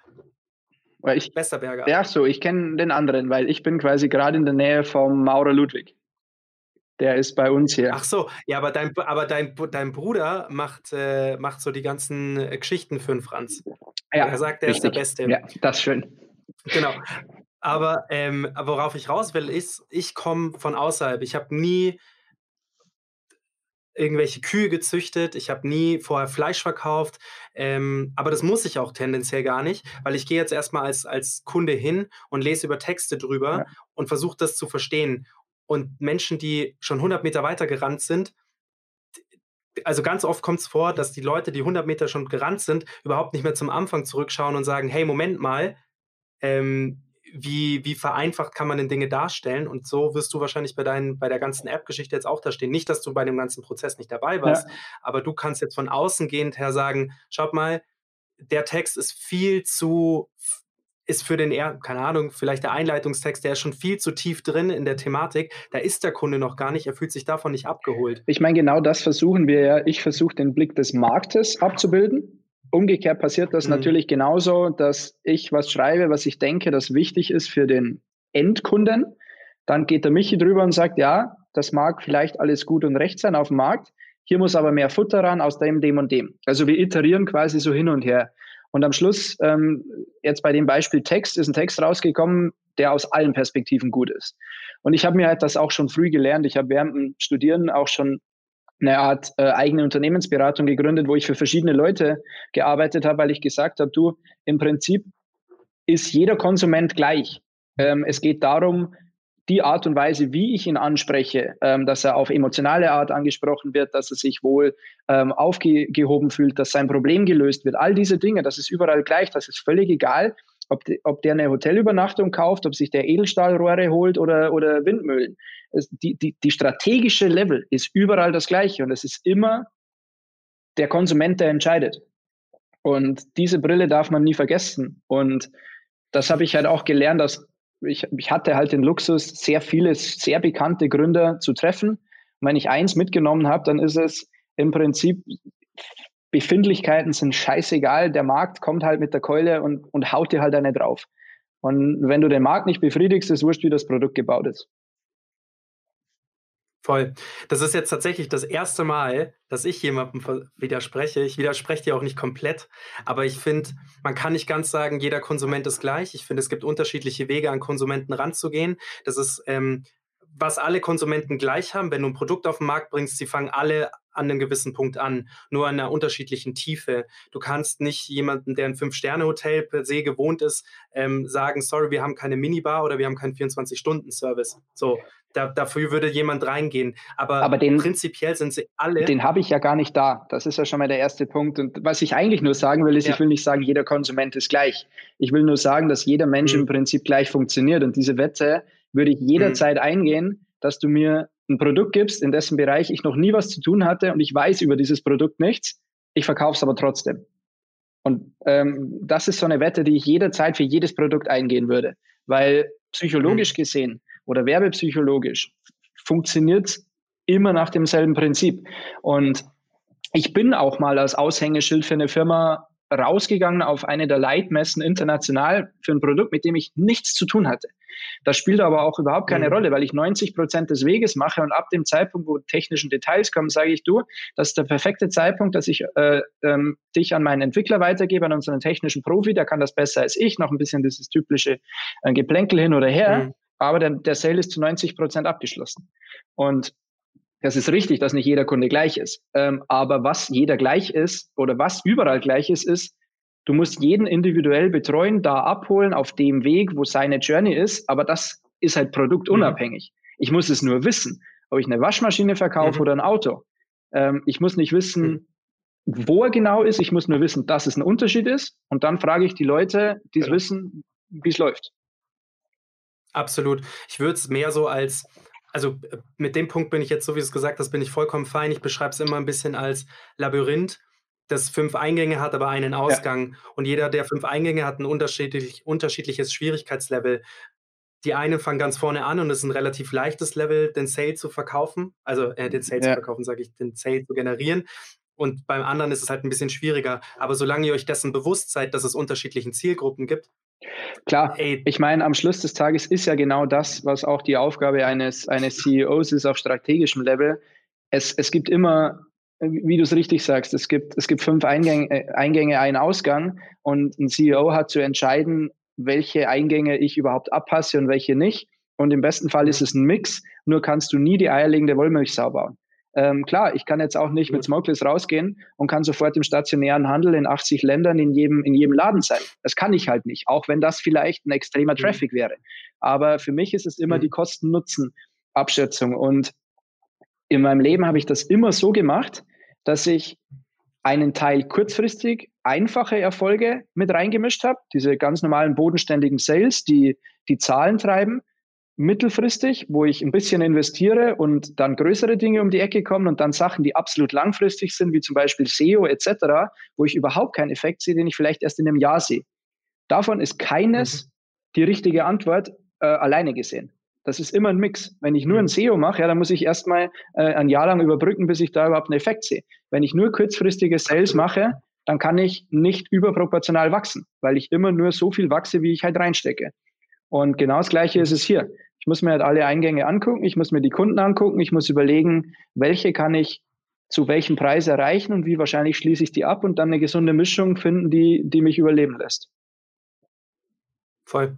Weil ich, Westerberger. Ja, so, ich kenne den anderen, weil ich bin quasi gerade in der Nähe vom Maurer Ludwig. Der ist bei uns hier. Ach so, ja, aber dein, aber dein, dein Bruder macht, äh, macht so die ganzen äh, Geschichten für den Franz. Ja, er sagt, er richtig. ist der Beste. Ja, das ist schön. Genau. Aber ähm, worauf ich raus will, ist, ich komme von außerhalb. Ich habe nie irgendwelche Kühe gezüchtet, ich habe nie vorher Fleisch verkauft, ähm, aber das muss ich auch tendenziell gar nicht, weil ich gehe jetzt erstmal als, als Kunde hin und lese über Texte drüber ja. und versuche das zu verstehen. Und Menschen, die schon 100 Meter weiter gerannt sind, also ganz oft kommt es vor, dass die Leute, die 100 Meter schon gerannt sind, überhaupt nicht mehr zum Anfang zurückschauen und sagen, hey, Moment mal, ähm, wie, wie vereinfacht kann man denn Dinge darstellen? Und so wirst du wahrscheinlich bei, deinen, bei der ganzen App-Geschichte jetzt auch da stehen. Nicht, dass du bei dem ganzen Prozess nicht dabei warst, ja. aber du kannst jetzt von außen gehend her sagen, schaut mal, der Text ist viel zu, ist für den, keine Ahnung, vielleicht der Einleitungstext, der ist schon viel zu tief drin in der Thematik. Da ist der Kunde noch gar nicht, er fühlt sich davon nicht abgeholt. Ich meine, genau das versuchen wir ja. Ich versuche den Blick des Marktes abzubilden Umgekehrt passiert das mhm. natürlich genauso, dass ich was schreibe, was ich denke, das wichtig ist für den Endkunden. Dann geht der Michi drüber und sagt, ja, das mag vielleicht alles gut und recht sein auf dem Markt. Hier muss aber mehr Futter ran aus dem, dem und dem. Also wir iterieren quasi so hin und her. Und am Schluss, ähm, jetzt bei dem Beispiel Text, ist ein Text rausgekommen, der aus allen Perspektiven gut ist. Und ich habe mir halt das auch schon früh gelernt. Ich habe während dem Studieren auch schon eine Art äh, eigene Unternehmensberatung gegründet, wo ich für verschiedene Leute gearbeitet habe, weil ich gesagt habe, du, im Prinzip ist jeder Konsument gleich. Ähm, es geht darum, die Art und Weise, wie ich ihn anspreche, ähm, dass er auf emotionale Art angesprochen wird, dass er sich wohl ähm, aufgehoben fühlt, dass sein Problem gelöst wird. All diese Dinge, das ist überall gleich, das ist völlig egal, ob, die, ob der eine Hotelübernachtung kauft, ob sich der Edelstahlrohre holt oder, oder Windmühlen die, die, die strategische Level ist überall das gleiche und es ist immer der Konsument, der entscheidet. Und diese Brille darf man nie vergessen. Und das habe ich halt auch gelernt, dass ich, ich hatte halt den Luxus, sehr viele, sehr bekannte Gründer zu treffen. Und wenn ich eins mitgenommen habe, dann ist es im Prinzip, Befindlichkeiten sind scheißegal. Der Markt kommt halt mit der Keule und, und haut dir halt eine drauf. Und wenn du den Markt nicht befriedigst, ist wurscht, wie das Produkt gebaut ist. Voll. Das ist jetzt tatsächlich das erste Mal, dass ich jemandem widerspreche. Ich widerspreche dir auch nicht komplett, aber ich finde, man kann nicht ganz sagen, jeder Konsument ist gleich. Ich finde, es gibt unterschiedliche Wege, an Konsumenten ranzugehen. Das ist, ähm, was alle Konsumenten gleich haben. Wenn du ein Produkt auf den Markt bringst, sie fangen alle an einem gewissen Punkt an, nur an einer unterschiedlichen Tiefe. Du kannst nicht jemanden, der ein Fünf-Sterne-Hotel per se gewohnt ist, ähm, sagen, sorry, wir haben keine Minibar oder wir haben keinen 24-Stunden-Service. So, da, dafür würde jemand reingehen. Aber, Aber den, prinzipiell sind sie alle. Den habe ich ja gar nicht da. Das ist ja schon mal der erste Punkt. Und was ich eigentlich nur sagen will, ist, ja. ich will nicht sagen, jeder Konsument ist gleich. Ich will nur sagen, dass jeder Mensch mhm. im Prinzip gleich funktioniert. Und diese Wette würde ich jederzeit mhm. eingehen, dass du mir ein Produkt gibst, in dessen Bereich ich noch nie was zu tun hatte und ich weiß über dieses Produkt nichts, ich verkaufe es aber trotzdem. Und ähm, das ist so eine Wette, die ich jederzeit für jedes Produkt eingehen würde, weil psychologisch mhm. gesehen oder werbepsychologisch funktioniert immer nach demselben Prinzip. Und ich bin auch mal als Aushängeschild für eine Firma rausgegangen auf eine der Leitmessen international für ein Produkt, mit dem ich nichts zu tun hatte. Das spielt aber auch überhaupt keine mhm. Rolle, weil ich 90 Prozent des Weges mache und ab dem Zeitpunkt, wo technischen Details kommen, sage ich du, das ist der perfekte Zeitpunkt, dass ich äh, ähm, dich an meinen Entwickler weitergebe, an unseren technischen Profi, der kann das besser als ich, noch ein bisschen dieses typische äh, Geplänkel hin oder her, mhm. aber der, der Sale ist zu 90 Prozent abgeschlossen. Und das ist richtig, dass nicht jeder Kunde gleich ist. Ähm, aber was jeder gleich ist oder was überall gleich ist, ist, du musst jeden individuell betreuen, da abholen auf dem Weg, wo seine Journey ist. Aber das ist halt produktunabhängig. Mhm. Ich muss es nur wissen. ob ich eine Waschmaschine verkaufe mhm. oder ein Auto. Ähm, ich muss nicht wissen, mhm. wo er genau ist. Ich muss nur wissen, dass es ein Unterschied ist. Und dann frage ich die Leute, die es genau. wissen, wie es läuft. Absolut. Ich würde es mehr so als, also äh, mit dem Punkt bin ich jetzt, so wie du es gesagt hast, bin ich vollkommen fein. Ich beschreibe es immer ein bisschen als Labyrinth, das fünf Eingänge hat, aber einen Ausgang. Ja. Und jeder der fünf Eingänge hat ein unterschiedlich, unterschiedliches Schwierigkeitslevel. Die einen fangen ganz vorne an und es ist ein relativ leichtes Level, den Sale zu verkaufen, also äh, den Sale ja. zu verkaufen, sage ich, den Sale zu generieren. Und beim anderen ist es halt ein bisschen schwieriger. Aber solange ihr euch dessen bewusst seid, dass es unterschiedlichen Zielgruppen gibt, Klar, Ey. ich meine, am Schluss des Tages ist ja genau das, was auch die Aufgabe eines, eines CEOs ist auf strategischem Level. Es, es gibt immer, wie du es richtig sagst, es gibt, es gibt fünf Eingänge, äh, Eingänge, einen Ausgang und ein CEO hat zu entscheiden, welche Eingänge ich überhaupt abpasse und welche nicht. Und im besten Fall ist es ein Mix, nur kannst du nie die eierlegende Wollmilchsau bauen. Ähm, klar, ich kann jetzt auch nicht mit Smokeless rausgehen und kann sofort im stationären Handel in 80 Ländern in jedem, in jedem Laden sein. Das kann ich halt nicht, auch wenn das vielleicht ein extremer mhm. Traffic wäre. Aber für mich ist es immer mhm. die Kosten-Nutzen-Abschätzung. Und in meinem Leben habe ich das immer so gemacht, dass ich einen Teil kurzfristig einfache Erfolge mit reingemischt habe, diese ganz normalen bodenständigen Sales, die die Zahlen treiben mittelfristig, wo ich ein bisschen investiere und dann größere Dinge um die Ecke kommen und dann Sachen, die absolut langfristig sind, wie zum Beispiel SEO etc., wo ich überhaupt keinen Effekt sehe, den ich vielleicht erst in einem Jahr sehe. Davon ist keines mhm. die richtige Antwort äh, alleine gesehen. Das ist immer ein Mix. Wenn ich nur ein mhm. SEO mache, ja, dann muss ich erstmal äh, ein Jahr lang überbrücken, bis ich da überhaupt einen Effekt sehe. Wenn ich nur kurzfristige Sales mache, dann kann ich nicht überproportional wachsen, weil ich immer nur so viel wachse, wie ich halt reinstecke. Und genau das Gleiche ist es hier. Ich muss mir halt alle Eingänge angucken, ich muss mir die Kunden angucken, ich muss überlegen, welche kann ich zu welchem Preis erreichen und wie wahrscheinlich schließe ich die ab und dann eine gesunde Mischung finden, die, die mich überleben lässt. Voll.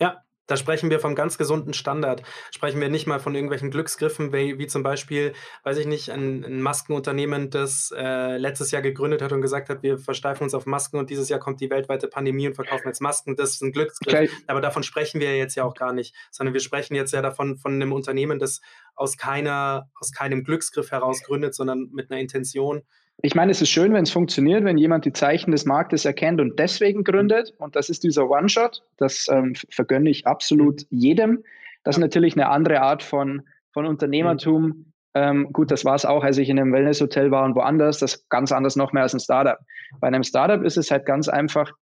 Ja, da sprechen wir vom ganz gesunden Standard. Sprechen wir nicht mal von irgendwelchen Glücksgriffen, wie, wie zum Beispiel, weiß ich nicht, ein, ein Maskenunternehmen, das äh, letztes Jahr gegründet hat und gesagt hat, wir versteifen uns auf Masken und dieses Jahr kommt die weltweite Pandemie und verkaufen jetzt Masken. Das ist ein Glücksgriff. Okay. Aber davon sprechen wir jetzt ja auch gar nicht, sondern wir sprechen jetzt ja davon von einem Unternehmen, das aus keiner, aus keinem Glücksgriff heraus gründet, sondern mit einer Intention, ich meine, es ist schön, wenn es funktioniert, wenn jemand die Zeichen des Marktes erkennt und deswegen gründet. Und das ist dieser One-Shot. Das ähm, vergönne ich absolut jedem. Das ist natürlich eine andere Art von, von Unternehmertum. Ähm, gut, das war es auch, als ich in einem Wellnesshotel war und woanders. Das ist ganz anders noch mehr als ein Startup. Bei einem Startup ist es halt ganz einfach,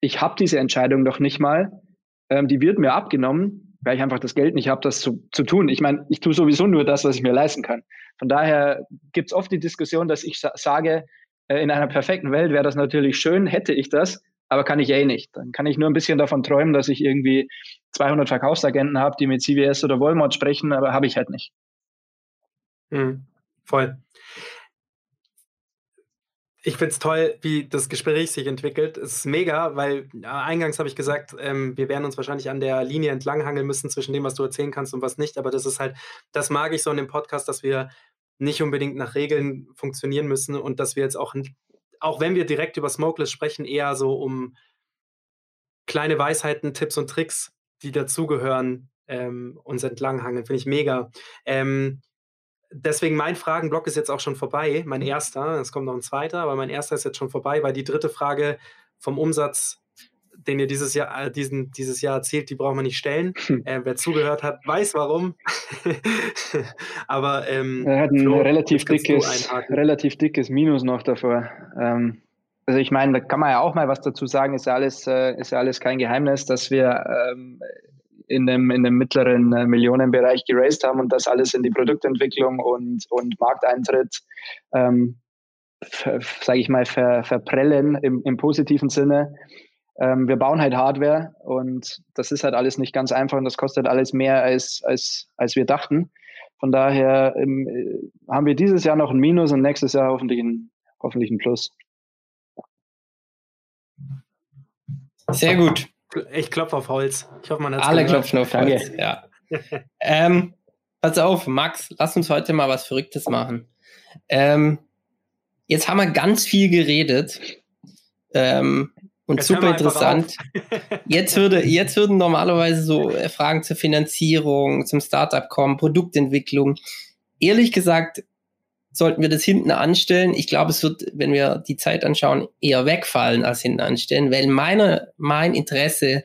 ich habe diese Entscheidung doch nicht mal. Ähm, die wird mir abgenommen, weil ich einfach das Geld nicht habe, das zu, zu tun. Ich meine, ich tue sowieso nur das, was ich mir leisten kann. Von daher gibt es oft die Diskussion, dass ich sage, äh, in einer perfekten Welt wäre das natürlich schön, hätte ich das, aber kann ich eh nicht. Dann kann ich nur ein bisschen davon träumen, dass ich irgendwie 200 Verkaufsagenten habe, die mit CVS oder Walmart sprechen, aber habe ich halt nicht. Mhm, voll. Ich finde es toll, wie das Gespräch sich entwickelt. Es ist mega, weil ja, eingangs habe ich gesagt, ähm, wir werden uns wahrscheinlich an der Linie entlanghangeln müssen zwischen dem, was du erzählen kannst und was nicht. Aber das ist halt, das mag ich so in dem Podcast, dass wir nicht unbedingt nach Regeln funktionieren müssen und dass wir jetzt auch, auch wenn wir direkt über Smokeless sprechen, eher so um kleine Weisheiten, Tipps und Tricks, die dazugehören, ähm, uns entlanghangeln. Finde ich mega. Ähm, deswegen mein Fragenblock ist jetzt auch schon vorbei, mein erster. Es kommt noch ein zweiter, aber mein erster ist jetzt schon vorbei, weil die dritte Frage vom Umsatz, den ihr dieses Jahr, äh, diesen, dieses Jahr erzählt, die brauchen wir nicht stellen. Hm. Äh, wer zugehört hat, weiß warum. aber ähm, er hat ein Flo, relativ dickes, relativ dickes Minus noch davor. Ähm, also ich meine, da kann man ja auch mal was dazu sagen, ist ja alles, äh, ist ja alles kein Geheimnis, dass wir ähm, in dem, in dem mittleren äh, Millionenbereich geraced haben und das alles in die Produktentwicklung und, und Markteintritt, ähm, sage ich mal, ver, verprellen im, im positiven Sinne. Ähm, wir bauen halt Hardware und das ist halt alles nicht ganz einfach und das kostet alles mehr, als, als, als wir dachten. Von daher ähm, haben wir dieses Jahr noch ein Minus und nächstes Jahr hoffentlich ein, hoffentlich ein Plus. Sehr gut. Ich klopfe auf Holz. Ich hoffe, man hat Alle gehört. klopfen auf Holz, ja. ähm, pass auf, Max, lass uns heute mal was Verrücktes machen. Ähm, jetzt haben wir ganz viel geredet. Ähm, und jetzt super interessant. jetzt würde, jetzt würden normalerweise so äh, Fragen zur Finanzierung, zum Startup kommen, Produktentwicklung. ehrlich gesagt, sollten wir das hinten anstellen. Ich glaube, es wird, wenn wir die Zeit anschauen, eher wegfallen als hinten anstellen, weil meine, mein Interesse,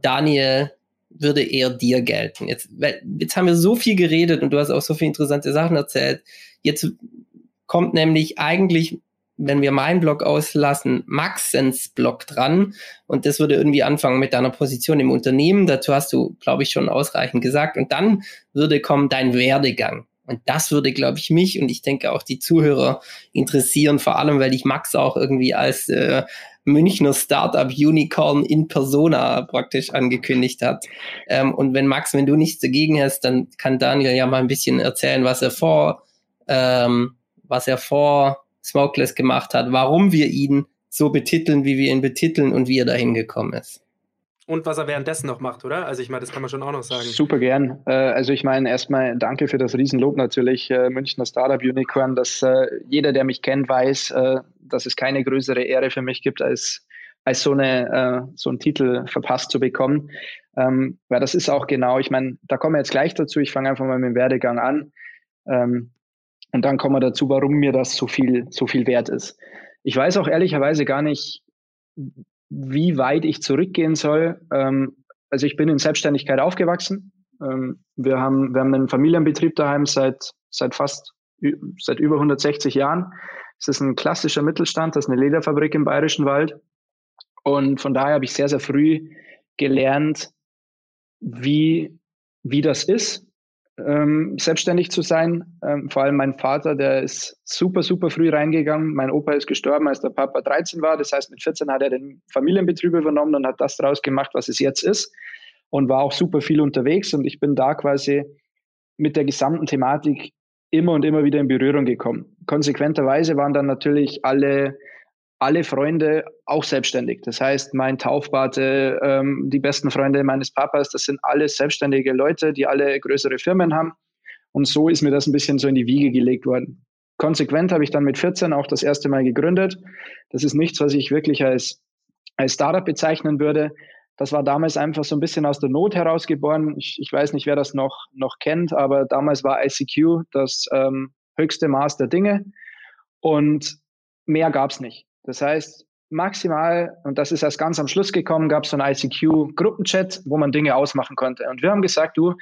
Daniel, würde eher dir gelten. Jetzt, weil, jetzt haben wir so viel geredet und du hast auch so viele interessante Sachen erzählt. Jetzt kommt nämlich eigentlich, wenn wir meinen Blog auslassen, Maxens Blog dran. Und das würde irgendwie anfangen mit deiner Position im Unternehmen. Dazu hast du, glaube ich, schon ausreichend gesagt. Und dann würde kommen dein Werdegang. Und das würde, glaube ich, mich und ich denke auch die Zuhörer interessieren, vor allem, weil ich Max auch irgendwie als äh, Münchner Startup Unicorn in Persona praktisch angekündigt hat. Ähm, und wenn Max, wenn du nichts dagegen hast, dann kann Daniel ja mal ein bisschen erzählen, was er vor, ähm, was er vor Smokeless gemacht hat, warum wir ihn so betiteln, wie wir ihn betiteln und wie er dahin gekommen ist. Und was er währenddessen noch macht, oder? Also ich meine, das kann man schon auch noch sagen. Super gern. Äh, also ich meine, erstmal danke für das Riesenlob natürlich, äh, Münchner Startup Unicorn, dass äh, jeder, der mich kennt, weiß, dass es keine größere Ehre für mich gibt, als, als so, eine, so einen Titel verpasst zu bekommen. Ähm, weil das ist auch genau, ich meine, da kommen wir jetzt gleich dazu, ich fange einfach mal mit dem Werdegang an. Ähm, und dann kommen wir dazu, warum mir das so viel, so viel wert ist. Ich weiß auch ehrlicherweise gar nicht, wie weit ich zurückgehen soll. Ähm, also ich bin in Selbstständigkeit aufgewachsen. Ähm, wir, haben, wir haben einen Familienbetrieb daheim seit, seit fast seit über 160 Jahren. Es ist ein klassischer Mittelstand, das ist eine Lederfabrik im Bayerischen Wald. Und von daher habe ich sehr, sehr früh gelernt, wie, wie das ist, ähm, selbstständig zu sein. Ähm, vor allem mein Vater, der ist super, super früh reingegangen. Mein Opa ist gestorben, als der Papa 13 war. Das heißt, mit 14 hat er den Familienbetrieb übernommen und hat das daraus gemacht, was es jetzt ist. Und war auch super viel unterwegs. Und ich bin da quasi mit der gesamten Thematik immer und immer wieder in Berührung gekommen. Konsequenterweise waren dann natürlich alle alle Freunde auch selbstständig. Das heißt, mein Taufpate, ähm, die besten Freunde meines Papas, das sind alles selbstständige Leute, die alle größere Firmen haben. Und so ist mir das ein bisschen so in die Wiege gelegt worden. Konsequent habe ich dann mit 14 auch das erste Mal gegründet. Das ist nichts, was ich wirklich als, als Startup bezeichnen würde. Das war damals einfach so ein bisschen aus der Not herausgeboren. Ich, ich weiß nicht, wer das noch, noch kennt, aber damals war ICQ das ähm, höchste Maß der Dinge. Und mehr gab es nicht. Das heißt, maximal, und das ist erst ganz am Schluss gekommen, gab es so einen ICQ-Gruppenchat, wo man Dinge ausmachen konnte. Und wir haben gesagt, du,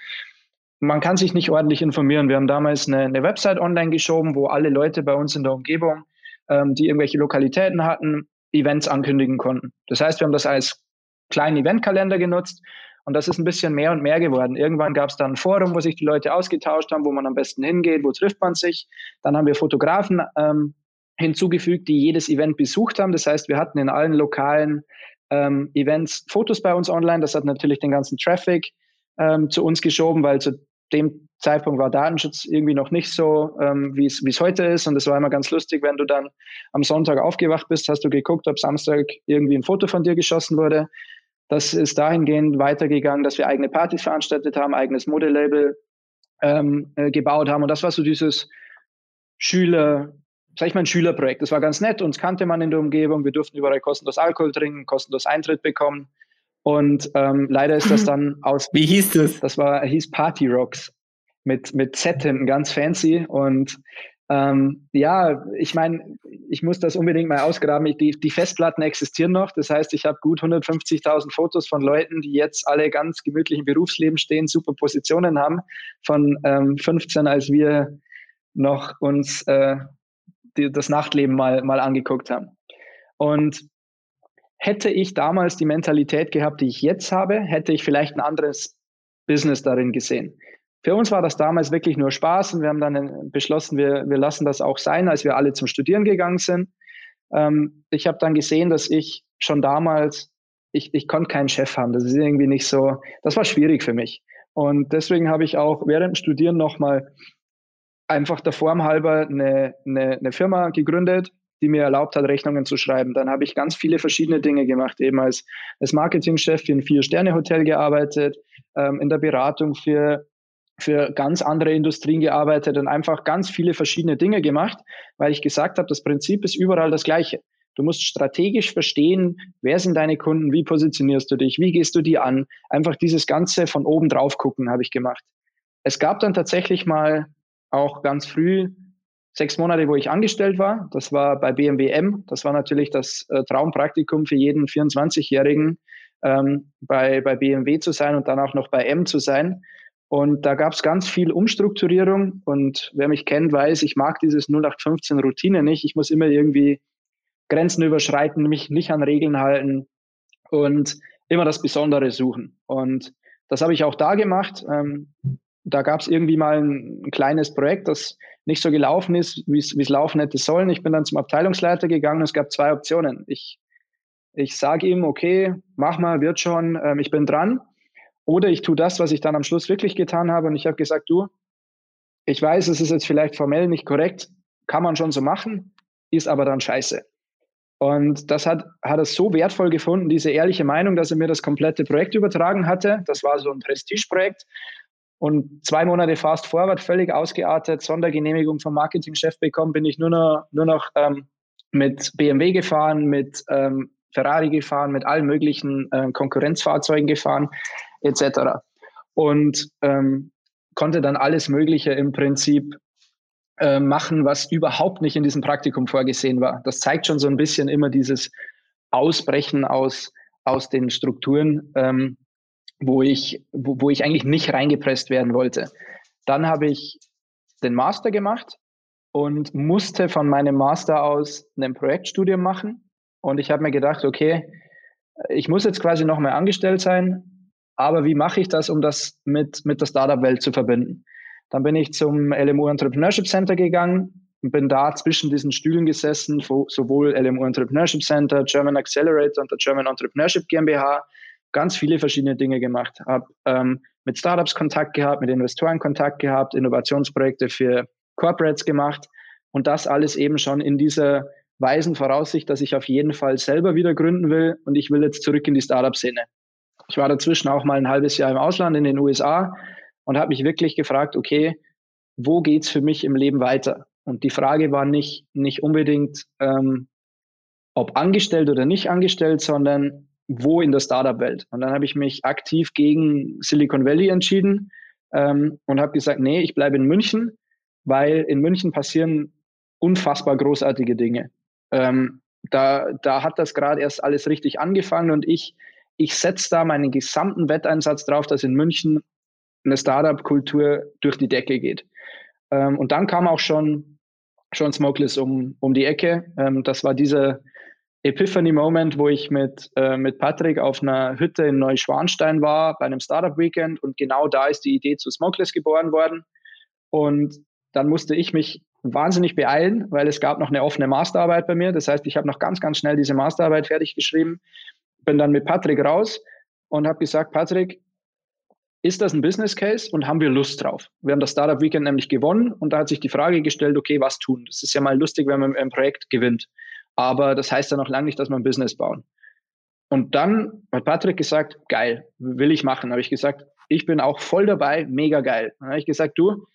man kann sich nicht ordentlich informieren. Wir haben damals eine, eine Website online geschoben, wo alle Leute bei uns in der Umgebung, ähm, die irgendwelche Lokalitäten hatten, Events ankündigen konnten. Das heißt, wir haben das als kleinen Eventkalender genutzt und das ist ein bisschen mehr und mehr geworden. Irgendwann gab es dann ein Forum, wo sich die Leute ausgetauscht haben, wo man am besten hingeht, wo trifft man sich. Dann haben wir Fotografen ähm, hinzugefügt, die jedes Event besucht haben. Das heißt, wir hatten in allen lokalen ähm, Events Fotos bei uns online. Das hat natürlich den ganzen Traffic ähm, zu uns geschoben, weil zu dem Zeitpunkt war Datenschutz irgendwie noch nicht so, ähm, wie es heute ist. Und es war immer ganz lustig, wenn du dann am Sonntag aufgewacht bist, hast du geguckt, ob Samstag irgendwie ein Foto von dir geschossen wurde. Das ist dahingehend weitergegangen, dass wir eigene Partys veranstaltet haben, eigenes Modelabel ähm, äh, gebaut haben. Und das war so dieses Schüler, sag ich mal, ein Schülerprojekt. Das war ganz nett, uns kannte man in der Umgebung, wir durften überall kostenlos Alkohol trinken, kostenlos Eintritt bekommen. Und ähm, leider ist das dann aus. Wie hieß das? Das war, hieß Party Rocks mit, mit Z hinten, ganz fancy. Und ähm, ja, ich meine, ich muss das unbedingt mal ausgraben. Ich, die, die Festplatten existieren noch. Das heißt, ich habe gut 150.000 Fotos von Leuten, die jetzt alle ganz gemütlich im Berufsleben stehen, super Positionen haben, von ähm, 15, als wir noch uns äh, die, das Nachtleben mal, mal angeguckt haben. Und hätte ich damals die Mentalität gehabt, die ich jetzt habe, hätte ich vielleicht ein anderes Business darin gesehen. Für uns war das damals wirklich nur Spaß und wir haben dann beschlossen, wir, wir lassen das auch sein, als wir alle zum Studieren gegangen sind. Ähm, ich habe dann gesehen, dass ich schon damals, ich, ich konnte keinen Chef haben. Das ist irgendwie nicht so, das war schwierig für mich. Und deswegen habe ich auch während dem Studieren nochmal einfach der Form halber eine, eine, eine Firma gegründet, die mir erlaubt hat, Rechnungen zu schreiben. Dann habe ich ganz viele verschiedene Dinge gemacht, eben als, als Marketingchef für ein Vier-Sterne-Hotel gearbeitet, ähm, in der Beratung für, für ganz andere Industrien gearbeitet und einfach ganz viele verschiedene Dinge gemacht, weil ich gesagt habe, das Prinzip ist überall das gleiche. Du musst strategisch verstehen, wer sind deine Kunden, wie positionierst du dich, wie gehst du die an. Einfach dieses Ganze von oben drauf gucken habe ich gemacht. Es gab dann tatsächlich mal auch ganz früh sechs Monate, wo ich angestellt war. Das war bei BMW M. Das war natürlich das äh, Traumpraktikum für jeden 24-Jährigen, ähm, bei, bei BMW zu sein und dann auch noch bei M zu sein. Und da gab es ganz viel Umstrukturierung. Und wer mich kennt, weiß, ich mag dieses 0815 Routine nicht. Ich muss immer irgendwie Grenzen überschreiten, mich nicht an Regeln halten und immer das Besondere suchen. Und das habe ich auch da gemacht. Ähm, da gab es irgendwie mal ein, ein, kleines Projekt, das nicht so gelaufen ist, wie es laufen hätte sollen. Ich bin dann zum Abteilungsleiter gegangen und es gab zwei Optionen. Ich, ich sage ihm, okay, mach mal, wird schon, ähm, ich bin dran. Oder ich tue das, was ich dann am Schluss wirklich getan habe. Und ich habe gesagt, du, ich weiß, es ist jetzt vielleicht formell nicht korrekt, kann man schon so machen, ist aber dann scheiße. Und das hat, hat er so wertvoll gefunden, diese ehrliche Meinung, dass er mir das komplette Projekt übertragen hatte. Das war so ein Prestigeprojekt. Und zwei Monate fast forward, völlig ausgeartet, Sondergenehmigung vom Marketingchef bekommen, bin ich nur noch, nur noch ähm, mit BMW gefahren, mit ähm, Ferrari gefahren, mit allen möglichen äh, Konkurrenzfahrzeugen gefahren, etc. Und ähm, konnte dann alles Mögliche im Prinzip äh, machen, was überhaupt nicht in diesem Praktikum vorgesehen war. Das zeigt schon so ein bisschen immer dieses Ausbrechen aus, aus den Strukturen, ähm, wo ich, wo, wo ich eigentlich nicht reingepresst werden wollte. Dann habe ich den Master gemacht und musste von meinem Master aus ein Projektstudium machen. Und ich habe mir gedacht, okay, ich muss jetzt quasi nochmal angestellt sein, aber wie mache ich das, um das mit, mit der Startup-Welt zu verbinden? Dann bin ich zum LMU Entrepreneurship Center gegangen und bin da zwischen diesen Stühlen gesessen, sowohl LMU Entrepreneurship Center, German Accelerator und der German Entrepreneurship GmbH ganz viele verschiedene Dinge gemacht, habe ähm, mit Startups Kontakt gehabt, mit Investoren Kontakt gehabt, Innovationsprojekte für Corporates gemacht und das alles eben schon in dieser weisen Voraussicht, dass ich auf jeden Fall selber wieder gründen will und ich will jetzt zurück in die Startup-Szene. Ich war dazwischen auch mal ein halbes Jahr im Ausland in den USA und habe mich wirklich gefragt, okay, wo geht's für mich im Leben weiter? Und die Frage war nicht, nicht unbedingt, ähm, ob angestellt oder nicht angestellt, sondern wo in der Startup-Welt. Und dann habe ich mich aktiv gegen Silicon Valley entschieden ähm, und habe gesagt, nee, ich bleibe in München, weil in München passieren unfassbar großartige Dinge. Ähm, da, da hat das gerade erst alles richtig angefangen und ich, ich setze da meinen gesamten Wetteinsatz drauf, dass in München eine Startup-Kultur durch die Decke geht. Ähm, und dann kam auch schon, schon Smokeless um, um die Ecke. Ähm, das war dieser Epiphany-Moment, wo ich mit, äh, mit Patrick auf einer Hütte in Neuschwanstein war, bei einem Startup-Weekend und genau da ist die Idee zu Smokeless geboren worden. Und dann musste ich mich wahnsinnig beeilen, weil es gab noch eine offene Masterarbeit bei mir. Das heißt, ich habe noch ganz, ganz schnell diese Masterarbeit fertig geschrieben, bin dann mit Patrick raus und habe gesagt, Patrick, ist das ein Business Case und haben wir Lust drauf? Wir haben das Startup Weekend nämlich gewonnen und da hat sich die Frage gestellt, okay, was tun? Das ist ja mal lustig, wenn man ein Projekt gewinnt. Aber das heißt ja noch lange nicht, dass wir ein Business bauen. Und dann hat Patrick gesagt, geil, will ich machen. Habe ich gesagt, ich bin auch voll dabei, mega geil. Dann habe ich gesagt, du,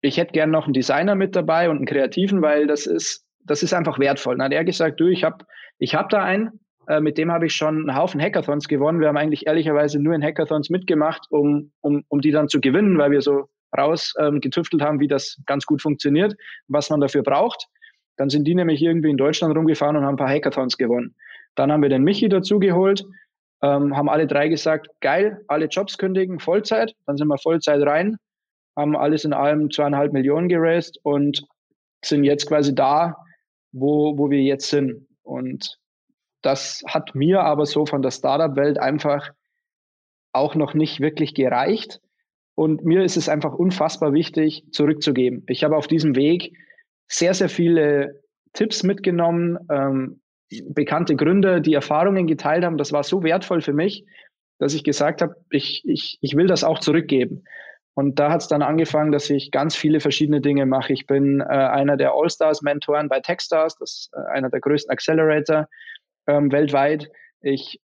ich hätte gern noch einen Designer mit dabei und einen Kreativen, weil das ist, das ist einfach wertvoll. Dann hat er gesagt, du, ich habe ich hab da einen, äh, mit dem habe ich schon einen Haufen Hackathons gewonnen. Wir haben eigentlich ehrlicherweise nur in Hackathons mitgemacht, um, um, um die dann zu gewinnen, weil wir so raus ähm, haben, wie das ganz gut funktioniert, was man dafür braucht. Dann sind die nämlich irgendwie in Deutschland rumgefahren und haben ein paar Hackathons gewonnen. Dann haben wir den Michi dazu geholt, ähm, haben alle drei gesagt, geil, alle Jobs kündigen, Vollzeit. Dann sind wir Vollzeit rein, haben alles in allem zweieinhalb Millionen geraced und sind jetzt quasi da, wo, wo wir jetzt sind. Und das hat mir aber so von der Startup-Welt einfach auch noch nicht wirklich gereicht. Und mir ist es einfach unfassbar wichtig, zurückzugeben. Ich habe auf diesem Weg sehr, sehr viele Tipps mitgenommen, ähm, bekannte Gründer, die Erfahrungen geteilt haben. Das war so wertvoll für mich, dass ich gesagt habe, ich, ich, ich will das auch zurückgeben. Und da hat es dann angefangen, dass ich ganz viele verschiedene Dinge mache. Ich bin äh, einer der All-Stars-Mentoren bei Techstars, das ist äh, einer der größten Accelerator ähm, weltweit. Ich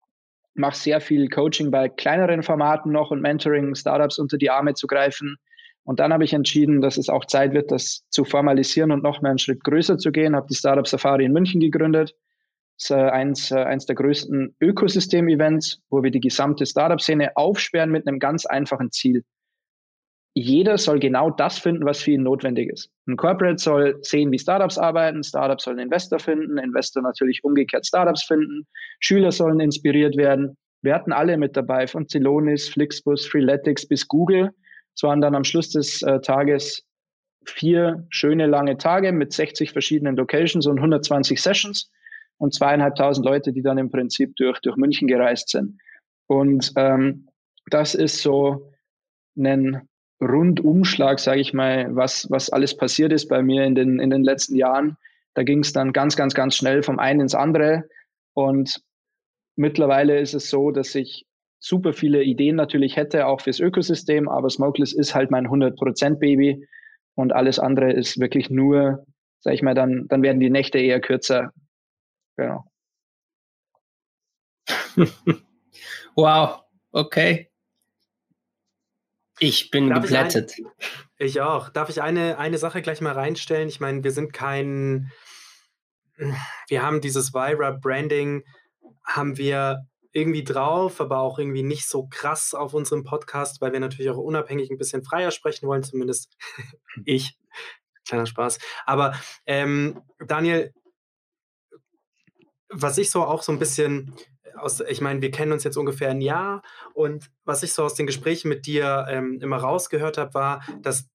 mache sehr viel Coaching bei kleineren Formaten noch und Mentoring, Startups unter die Arme zu greifen. Und dann habe ich entschieden, dass es auch Zeit wird, das zu formalisieren und noch mehr einen Schritt größer zu gehen. Habe die Startup Safari in München gegründet. Das ist äh, eins, äh, eins der größten Ökosystem-Events, wo wir die gesamte Startup-Szene aufsperren mit einem ganz einfachen Ziel. jeder soll genau das finden, was für ihn notwendig ist. Ein Corporate soll sehen, wie Startups arbeiten, Startups sollen Investor finden, Investor natürlich umgekehrt Startups finden, Schüler sollen inspiriert werden. Wir hatten alle mit dabei, von Celonis, Flixbus, Freeletics bis Google. Es waren dann am Schluss des äh, Tages vier schöne lange Tage mit 60 verschiedenen Locations und 120 Sessions und zweieinhalbtausend Leute, die dann im Prinzip durch, durch München gereist sind. Und ähm, das ist so ein Rundumschlag, sage ich mal, was, was alles passiert ist bei mir in den, in den letzten Jahren. Da ging es dann ganz, ganz, ganz schnell vom einen ins andere. Und mittlerweile ist es so, dass ich super viele Ideen natürlich hätte, auch fürs Ökosystem, aber Smokeless ist halt mein 100%-Baby und alles andere ist wirklich nur, sag ich mal, dann, dann werden die Nächte eher kürzer. Genau. wow, okay. Ich bin Darf geplättet. Ich, ein, ich, auch. Darf ich eine, eine Sache gleich mal reinstellen? Ich meine, wir sind kein, wir haben dieses Vira-Branding, haben wir irgendwie drauf, aber auch irgendwie nicht so krass auf unserem Podcast, weil wir natürlich auch unabhängig ein bisschen freier sprechen wollen, zumindest ich. Kleiner Spaß. Aber ähm, Daniel, was ich so auch so ein bisschen aus, ich meine, wir kennen uns jetzt ungefähr ein Jahr und was ich so aus den Gesprächen mit dir ähm, immer rausgehört habe, war, dass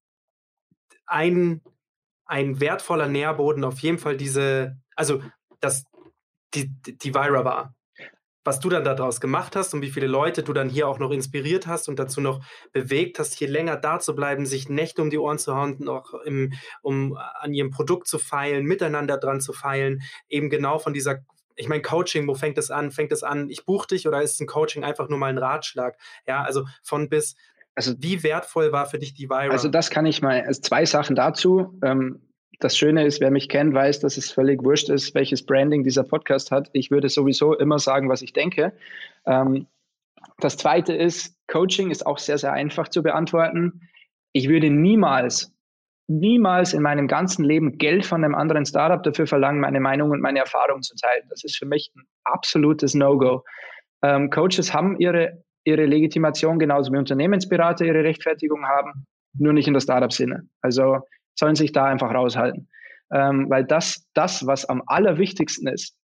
ein, ein wertvoller Nährboden auf jeden Fall diese, also dass die, die Vira war was du dann daraus gemacht hast und wie viele Leute du dann hier auch noch inspiriert hast und dazu noch bewegt hast, hier länger da zu bleiben, sich Nächte um die Ohren zu hauen, noch im, um an ihrem Produkt zu feilen, miteinander dran zu feilen, eben genau von dieser ich meine, Coaching, wo fängt es an? Fängt es an, ich buche dich oder ist ein Coaching einfach nur mal ein Ratschlag? Ja, also von bis. Also, wie wertvoll war für dich die Vira? Also, das kann ich mal, also zwei Sachen dazu. Ähm, das Schöne ist, wer mich kennt, weiß, dass es völlig wurscht ist, welches Branding dieser Podcast hat. Ich würde sowieso immer sagen, was ich denke. Ähm, das zweite ist, Coaching ist auch sehr, sehr einfach zu beantworten. Ich würde niemals, niemals in meinem ganzen Leben Geld von einem anderen Startup dafür verlangen, meine Meinung und meine Erfahrung zu teilen. Das ist für mich ein absolutes No-Go. Ähm, Coaches haben ihre, ihre Legitimation, genauso wie Unternehmensberater ihre Rechtfertigung haben, nur nicht in der Startup-Sinne. Also sollen sich da einfach raushalten. Ähm, weil das, das, was am allerwichtigsten ist,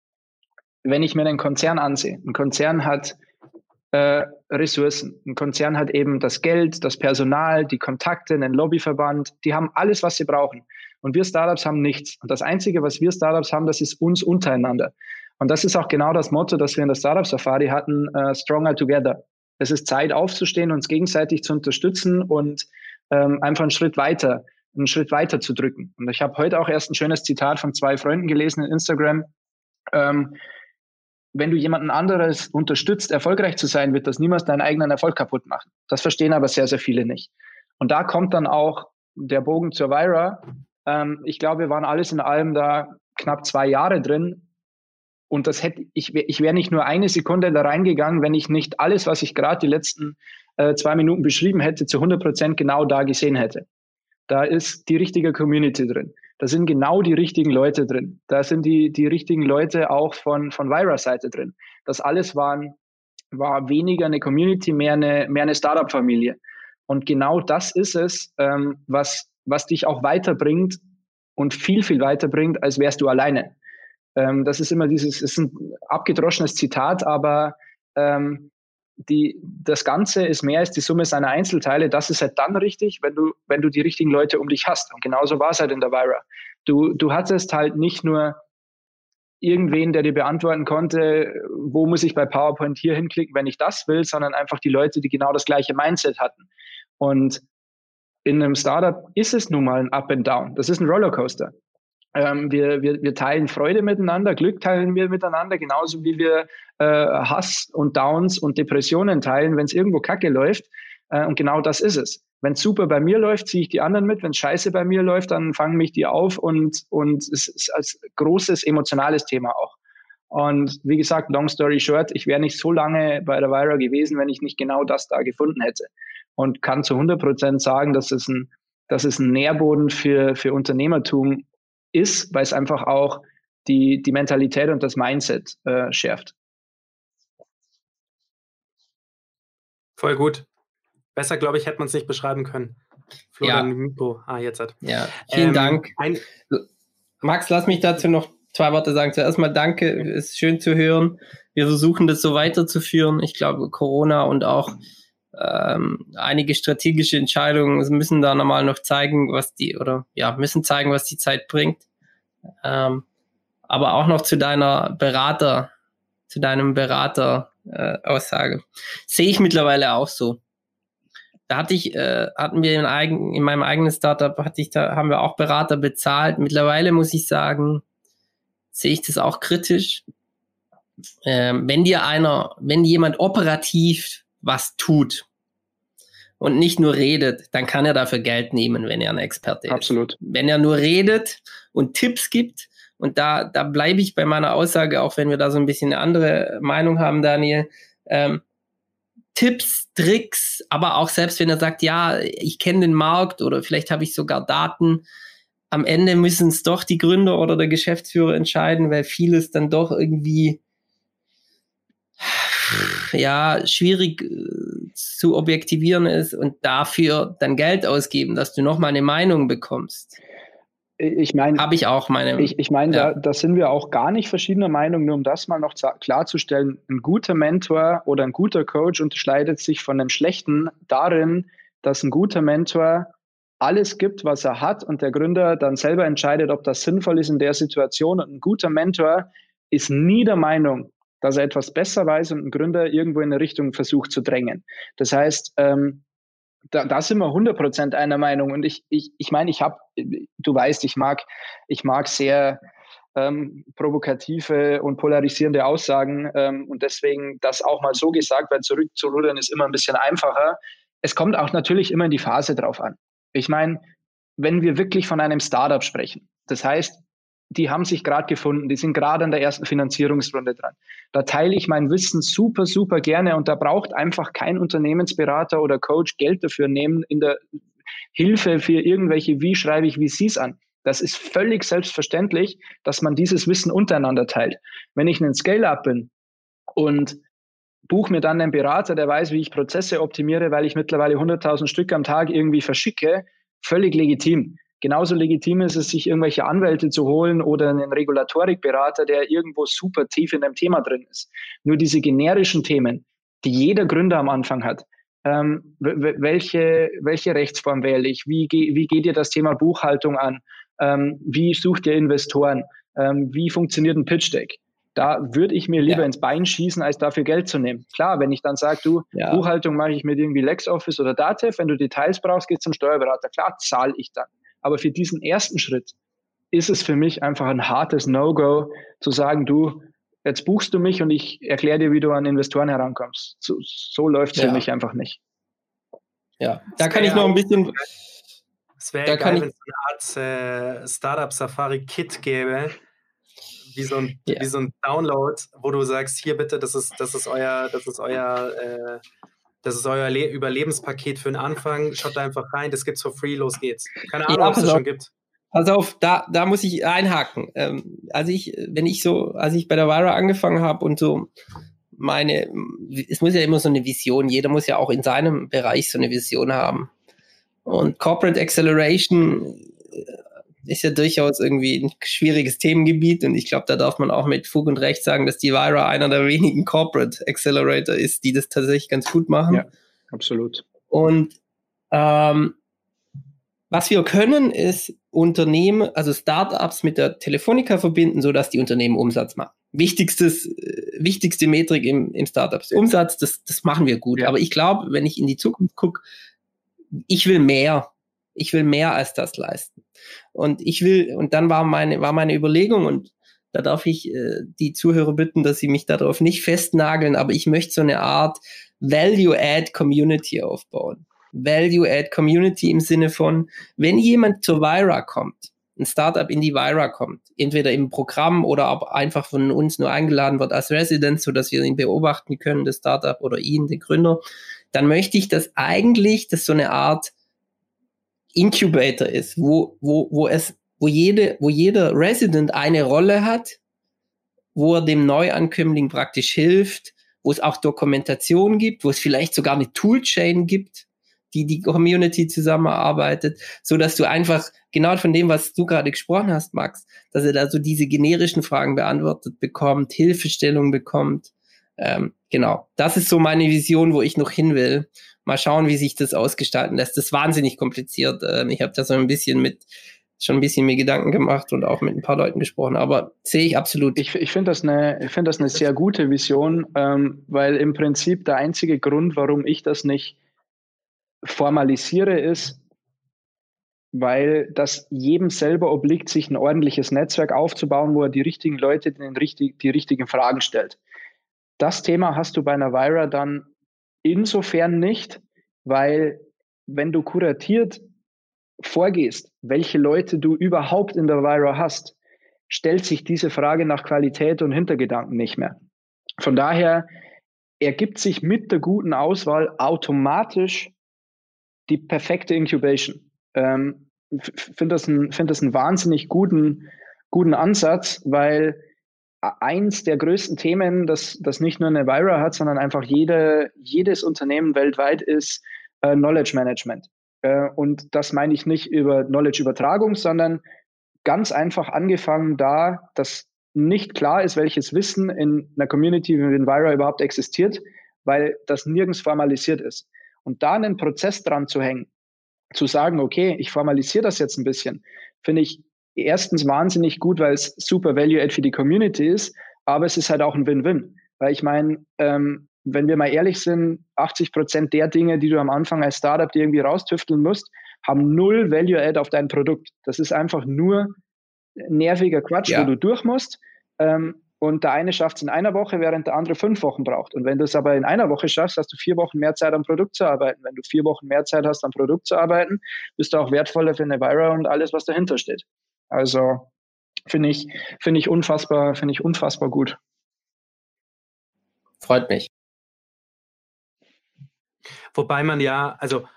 wenn ich mir einen Konzern ansehe, ein Konzern hat äh, Ressourcen, ein Konzern hat eben das Geld, das Personal, die Kontakte, einen Lobbyverband, die haben alles, was sie brauchen. Und wir Startups haben nichts. Und das Einzige, was wir Startups haben, das ist uns untereinander. Und das ist auch genau das Motto, das wir in der Startup Safari hatten, uh, Stronger Together. Es ist Zeit aufzustehen, uns gegenseitig zu unterstützen und ähm, einfach einen Schritt weiter einen Schritt weiter zu drücken. Und ich habe heute auch erst ein schönes Zitat von zwei Freunden gelesen in Instagram. Ähm, wenn du jemanden anderes unterstützt, erfolgreich zu sein, wird das niemals deinen eigenen Erfolg kaputt machen. Das verstehen aber sehr, sehr viele nicht. Und da kommt dann auch der Bogen zur Vira. Ähm, ich glaube, wir waren alles in allem da knapp zwei Jahre drin. Und das hätte ich, ich wäre nicht nur eine Sekunde da reingegangen, wenn ich nicht alles, was ich gerade die letzten äh, zwei Minuten beschrieben hätte, zu 100 Prozent genau da gesehen hätte. Da ist die richtige Community drin. Da sind genau die richtigen Leute drin. Da sind die, die richtigen Leute auch von, von Vira-Seite drin. Das alles waren, war weniger eine Community, mehr eine, mehr eine Startup-Familie. Und genau das ist es, ähm, was, was dich auch weiterbringt und viel, viel weiterbringt, als wärst du alleine. Ähm, das ist immer dieses, ist ein abgedroschenes Zitat, aber ähm, die, das Ganze ist mehr als die Summe seiner Einzelteile. Das ist halt dann richtig, wenn du, wenn du die richtigen Leute um dich hast. Und genauso war es halt in der Vira. Du, du hattest halt nicht nur irgendwen, der dir beantworten konnte, wo muss ich bei PowerPoint hier hinklicken, wenn ich das will, sondern einfach die Leute, die genau das gleiche Mindset hatten. Und in einem Startup ist es nun mal ein Up and Down. Das ist ein Rollercoaster. Ähm, wir, wir, wir teilen Freude miteinander, Glück teilen wir miteinander, genauso wie wir äh, Hass und Downs und Depressionen teilen, wenn es irgendwo kacke läuft. Äh, und genau das ist es. Wenn super bei mir läuft, ziehe ich die anderen mit. Wenn scheiße bei mir läuft, dann fangen mich die auf und, und es ist als großes emotionales Thema auch. Und wie gesagt, long story short, ich wäre nicht so lange bei der Vira gewesen, wenn ich nicht genau das da gefunden hätte. Und kann zu 100 Prozent sagen, dass es ein, dass es ein Nährboden für, für Unternehmertum ist, weil es einfach auch die, die Mentalität und das Mindset äh, schärft. Voll gut. Besser, glaube ich, hätte man es nicht beschreiben können. Florian ja. Mikro. Ah, jetzt hat. Ja, vielen ähm, Dank. Max, lass mich dazu noch zwei Worte sagen. Zuerst mal danke, ist schön zu hören. Wir versuchen das so weiterzuführen. Ich glaube, Corona und auch ähm, einige strategische Entscheidungen müssen da nochmal noch zeigen, was die, oder ja, müssen zeigen, was die Zeit bringt. Ähm, aber auch noch zu deiner Berater, zu deinem Berater-Aussage. Äh, Sehe ich mittlerweile auch so. Da hatte ich, äh, hatten wir in, eigen, in meinem eigenen Startup, hatte ich da, haben wir auch Berater bezahlt. Mittlerweile muss ich sagen, sehe ich das auch kritisch. Ähm, wenn dir einer, wenn jemand operativ was tut und nicht nur redet, dann kann er dafür Geld nehmen, wenn er ein Experte ist. Absolut. Wenn er nur redet und Tipps gibt, und da, da bleibe ich bei meiner Aussage, auch wenn wir da so ein bisschen eine andere Meinung haben, Daniel. Ähm, Tipps, Tricks, aber auch selbst wenn er sagt, ja, ich kenne den Markt oder vielleicht habe ich sogar Daten, am Ende müssen es doch die Gründer oder der Geschäftsführer entscheiden, weil vieles dann doch irgendwie ja schwierig äh, zu objektivieren ist und dafür dann Geld ausgeben, dass du noch mal eine Meinung bekommst. Ich meine, habe ich auch meine. Ich, ich meine, ja. da, da, sind wir auch gar nicht verschiedener Meinung. Nur um das mal noch klarzustellen: Ein guter Mentor oder ein guter Coach unterscheidet sich von einem schlechten darin, dass ein guter Mentor alles gibt, was er hat und der Gründer dann selber entscheidet, ob das sinnvoll ist in der Situation. Und ein guter Mentor ist nie der Meinung, dass er etwas besser weiß und ein Gründer irgendwo in eine Richtung versucht zu drängen. Das heißt, ähm, da, da sind wir 100% einer Meinung. Und ich, ich, ich meine, ich habe, du weißt, ich mag, ich mag sehr ähm, provokative und polarisierende Aussagen ähm, und deswegen das auch mal so gesagt, weil zurückzurudern ist immer ein bisschen einfacher. Es kommt auch natürlich immer in die Phase drauf an. Ich meine, wenn wir wirklich von einem Startup sprechen, das heißt, die haben sich gerade gefunden, die sind gerade an der ersten Finanzierungsrunde dran. Da teile ich mein Wissen super, super gerne und da braucht einfach kein Unternehmensberater oder Coach Geld dafür nehmen in der Hilfe für irgendwelche, wie schreibe ich VCs an. Das ist völlig selbstverständlich, dass man dieses Wissen untereinander teilt. Wenn ich ein Scale-Up bin und buche mir dann einen Berater, der weiß, wie ich Prozesse optimiere, weil ich mittlerweile 100.000 Stück am Tag irgendwie verschicke, völlig legitim. Genauso legitim ist es, sich irgendwelche Anwälte zu holen oder einen Regulatorikberater, der irgendwo super tief in einem Thema drin ist. Nur diese generischen Themen, die jeder Gründer am Anfang hat, ähm, welche, welche Rechtsform wähle ich? Wie, wie geht ihr das Thema Buchhaltung an? Ähm, wie sucht ihr Investoren? Ähm, wie funktioniert ein Pitch Deck? Da würde ich mir lieber ja. ins Bein schießen, als dafür Geld zu nehmen. Klar, wenn ich dann sage, du, ja. Buchhaltung mache ich mit irgendwie LexOffice oder Datev, wenn du Details brauchst, geh zum Steuerberater. Klar, zahle ich dann. Aber für diesen ersten Schritt ist es für mich einfach ein hartes No-Go zu sagen, du, jetzt buchst du mich und ich erkläre dir, wie du an Investoren herankommst. So, so läuft es ja. für mich einfach nicht. Ja, da kann ich noch ein bisschen. Es wäre geil, wenn es eine Art äh, Startup-Safari-Kit gäbe, wie so, ein, ja. wie so ein Download, wo du sagst, hier bitte, das ist, das ist euer, das ist euer äh, das ist euer Le Überlebenspaket für den Anfang. Schaut da einfach rein, das gibt's for free, los geht's. Keine Ahnung, ja, ob es das schon gibt. Pass auf, da, da muss ich einhaken. Ähm, als ich, wenn ich so, als ich bei der Vira angefangen habe und so meine, es muss ja immer so eine Vision, jeder muss ja auch in seinem Bereich so eine Vision haben. Und Corporate Acceleration ist ja durchaus irgendwie ein schwieriges Themengebiet und ich glaube, da darf man auch mit Fug und Recht sagen, dass die Vira einer der wenigen Corporate Accelerator ist, die das tatsächlich ganz gut machen. Ja, absolut. Und ähm, was wir können, ist Unternehmen, also Startups mit der Telefonica verbinden, sodass die Unternehmen Umsatz machen. Wichtigstes, äh, wichtigste Metrik im, im Startups. Umsatz, das, das machen wir gut. Ja. Aber ich glaube, wenn ich in die Zukunft gucke, ich will mehr. Ich will mehr als das leisten. Und ich will, und dann war meine, war meine Überlegung und da darf ich äh, die Zuhörer bitten, dass sie mich darauf nicht festnageln, aber ich möchte so eine Art Value-Add-Community aufbauen. Value-Add-Community im Sinne von, wenn jemand zur Vira kommt, ein Startup in die Vira kommt, entweder im Programm oder aber einfach von uns nur eingeladen wird als Resident, so dass wir ihn beobachten können, das Startup oder ihn, den Gründer, dann möchte ich, dass eigentlich das so eine Art Incubator ist, wo, wo, wo es, wo jede, wo jeder Resident eine Rolle hat, wo er dem Neuankömmling praktisch hilft, wo es auch Dokumentation gibt, wo es vielleicht sogar eine Toolchain gibt, die die Community zusammenarbeitet, so dass du einfach genau von dem, was du gerade gesprochen hast, Max, dass er da so diese generischen Fragen beantwortet bekommt, Hilfestellung bekommt. Ähm, genau, das ist so meine Vision, wo ich noch hin will. Mal schauen, wie sich das ausgestalten lässt. Das ist wahnsinnig kompliziert. Ähm, ich habe da so ein bisschen mit schon ein bisschen mir Gedanken gemacht und auch mit ein paar Leuten gesprochen, aber sehe ich absolut. Ich, ich finde das, eine, find das eine sehr gute Vision, ähm, weil im Prinzip der einzige Grund, warum ich das nicht formalisiere, ist, weil das jedem selber obliegt, sich ein ordentliches Netzwerk aufzubauen, wo er die richtigen Leute den richtig, die richtigen Fragen stellt. Das Thema hast du bei einer Vira dann insofern nicht, weil wenn du kuratiert vorgehst, welche Leute du überhaupt in der Vira hast, stellt sich diese Frage nach Qualität und Hintergedanken nicht mehr. Von daher ergibt sich mit der guten Auswahl automatisch die perfekte Incubation. Ähm, finde das, find das einen wahnsinnig guten, guten Ansatz, weil eins der größten Themen, das, das nicht nur eine Vira hat, sondern einfach jede, jedes Unternehmen weltweit ist äh, Knowledge Management. Äh, und das meine ich nicht über Knowledge-Übertragung, sondern ganz einfach angefangen da, dass nicht klar ist, welches Wissen in einer Community wie Envira überhaupt existiert, weil das nirgends formalisiert ist. Und da einen Prozess dran zu hängen, zu sagen, okay, ich formalisiere das jetzt ein bisschen, finde ich erstens wahnsinnig gut, weil es super Value-Add für die Community ist, aber es ist halt auch ein Win-Win. Weil ich meine, ähm, wenn wir mal ehrlich sind, 80 Prozent der Dinge, die du am Anfang als Startup dir irgendwie raustüfteln musst, haben null Value-Add auf dein Produkt. Das ist einfach nur nerviger Quatsch, ja. wo du durch musst. Ähm, und der eine schafft es in einer Woche, während der andere fünf Wochen braucht. Und wenn du es aber in einer Woche schaffst, hast du vier Wochen mehr Zeit am Produkt zu arbeiten. Wenn du vier Wochen mehr Zeit hast, am Produkt zu arbeiten, bist du auch wertvoller für eine Vira und alles, was dahinter steht. Also finde ich, finde ich unfassbar, finde ich unfassbar gut. Freut mich. Wobei man ja, also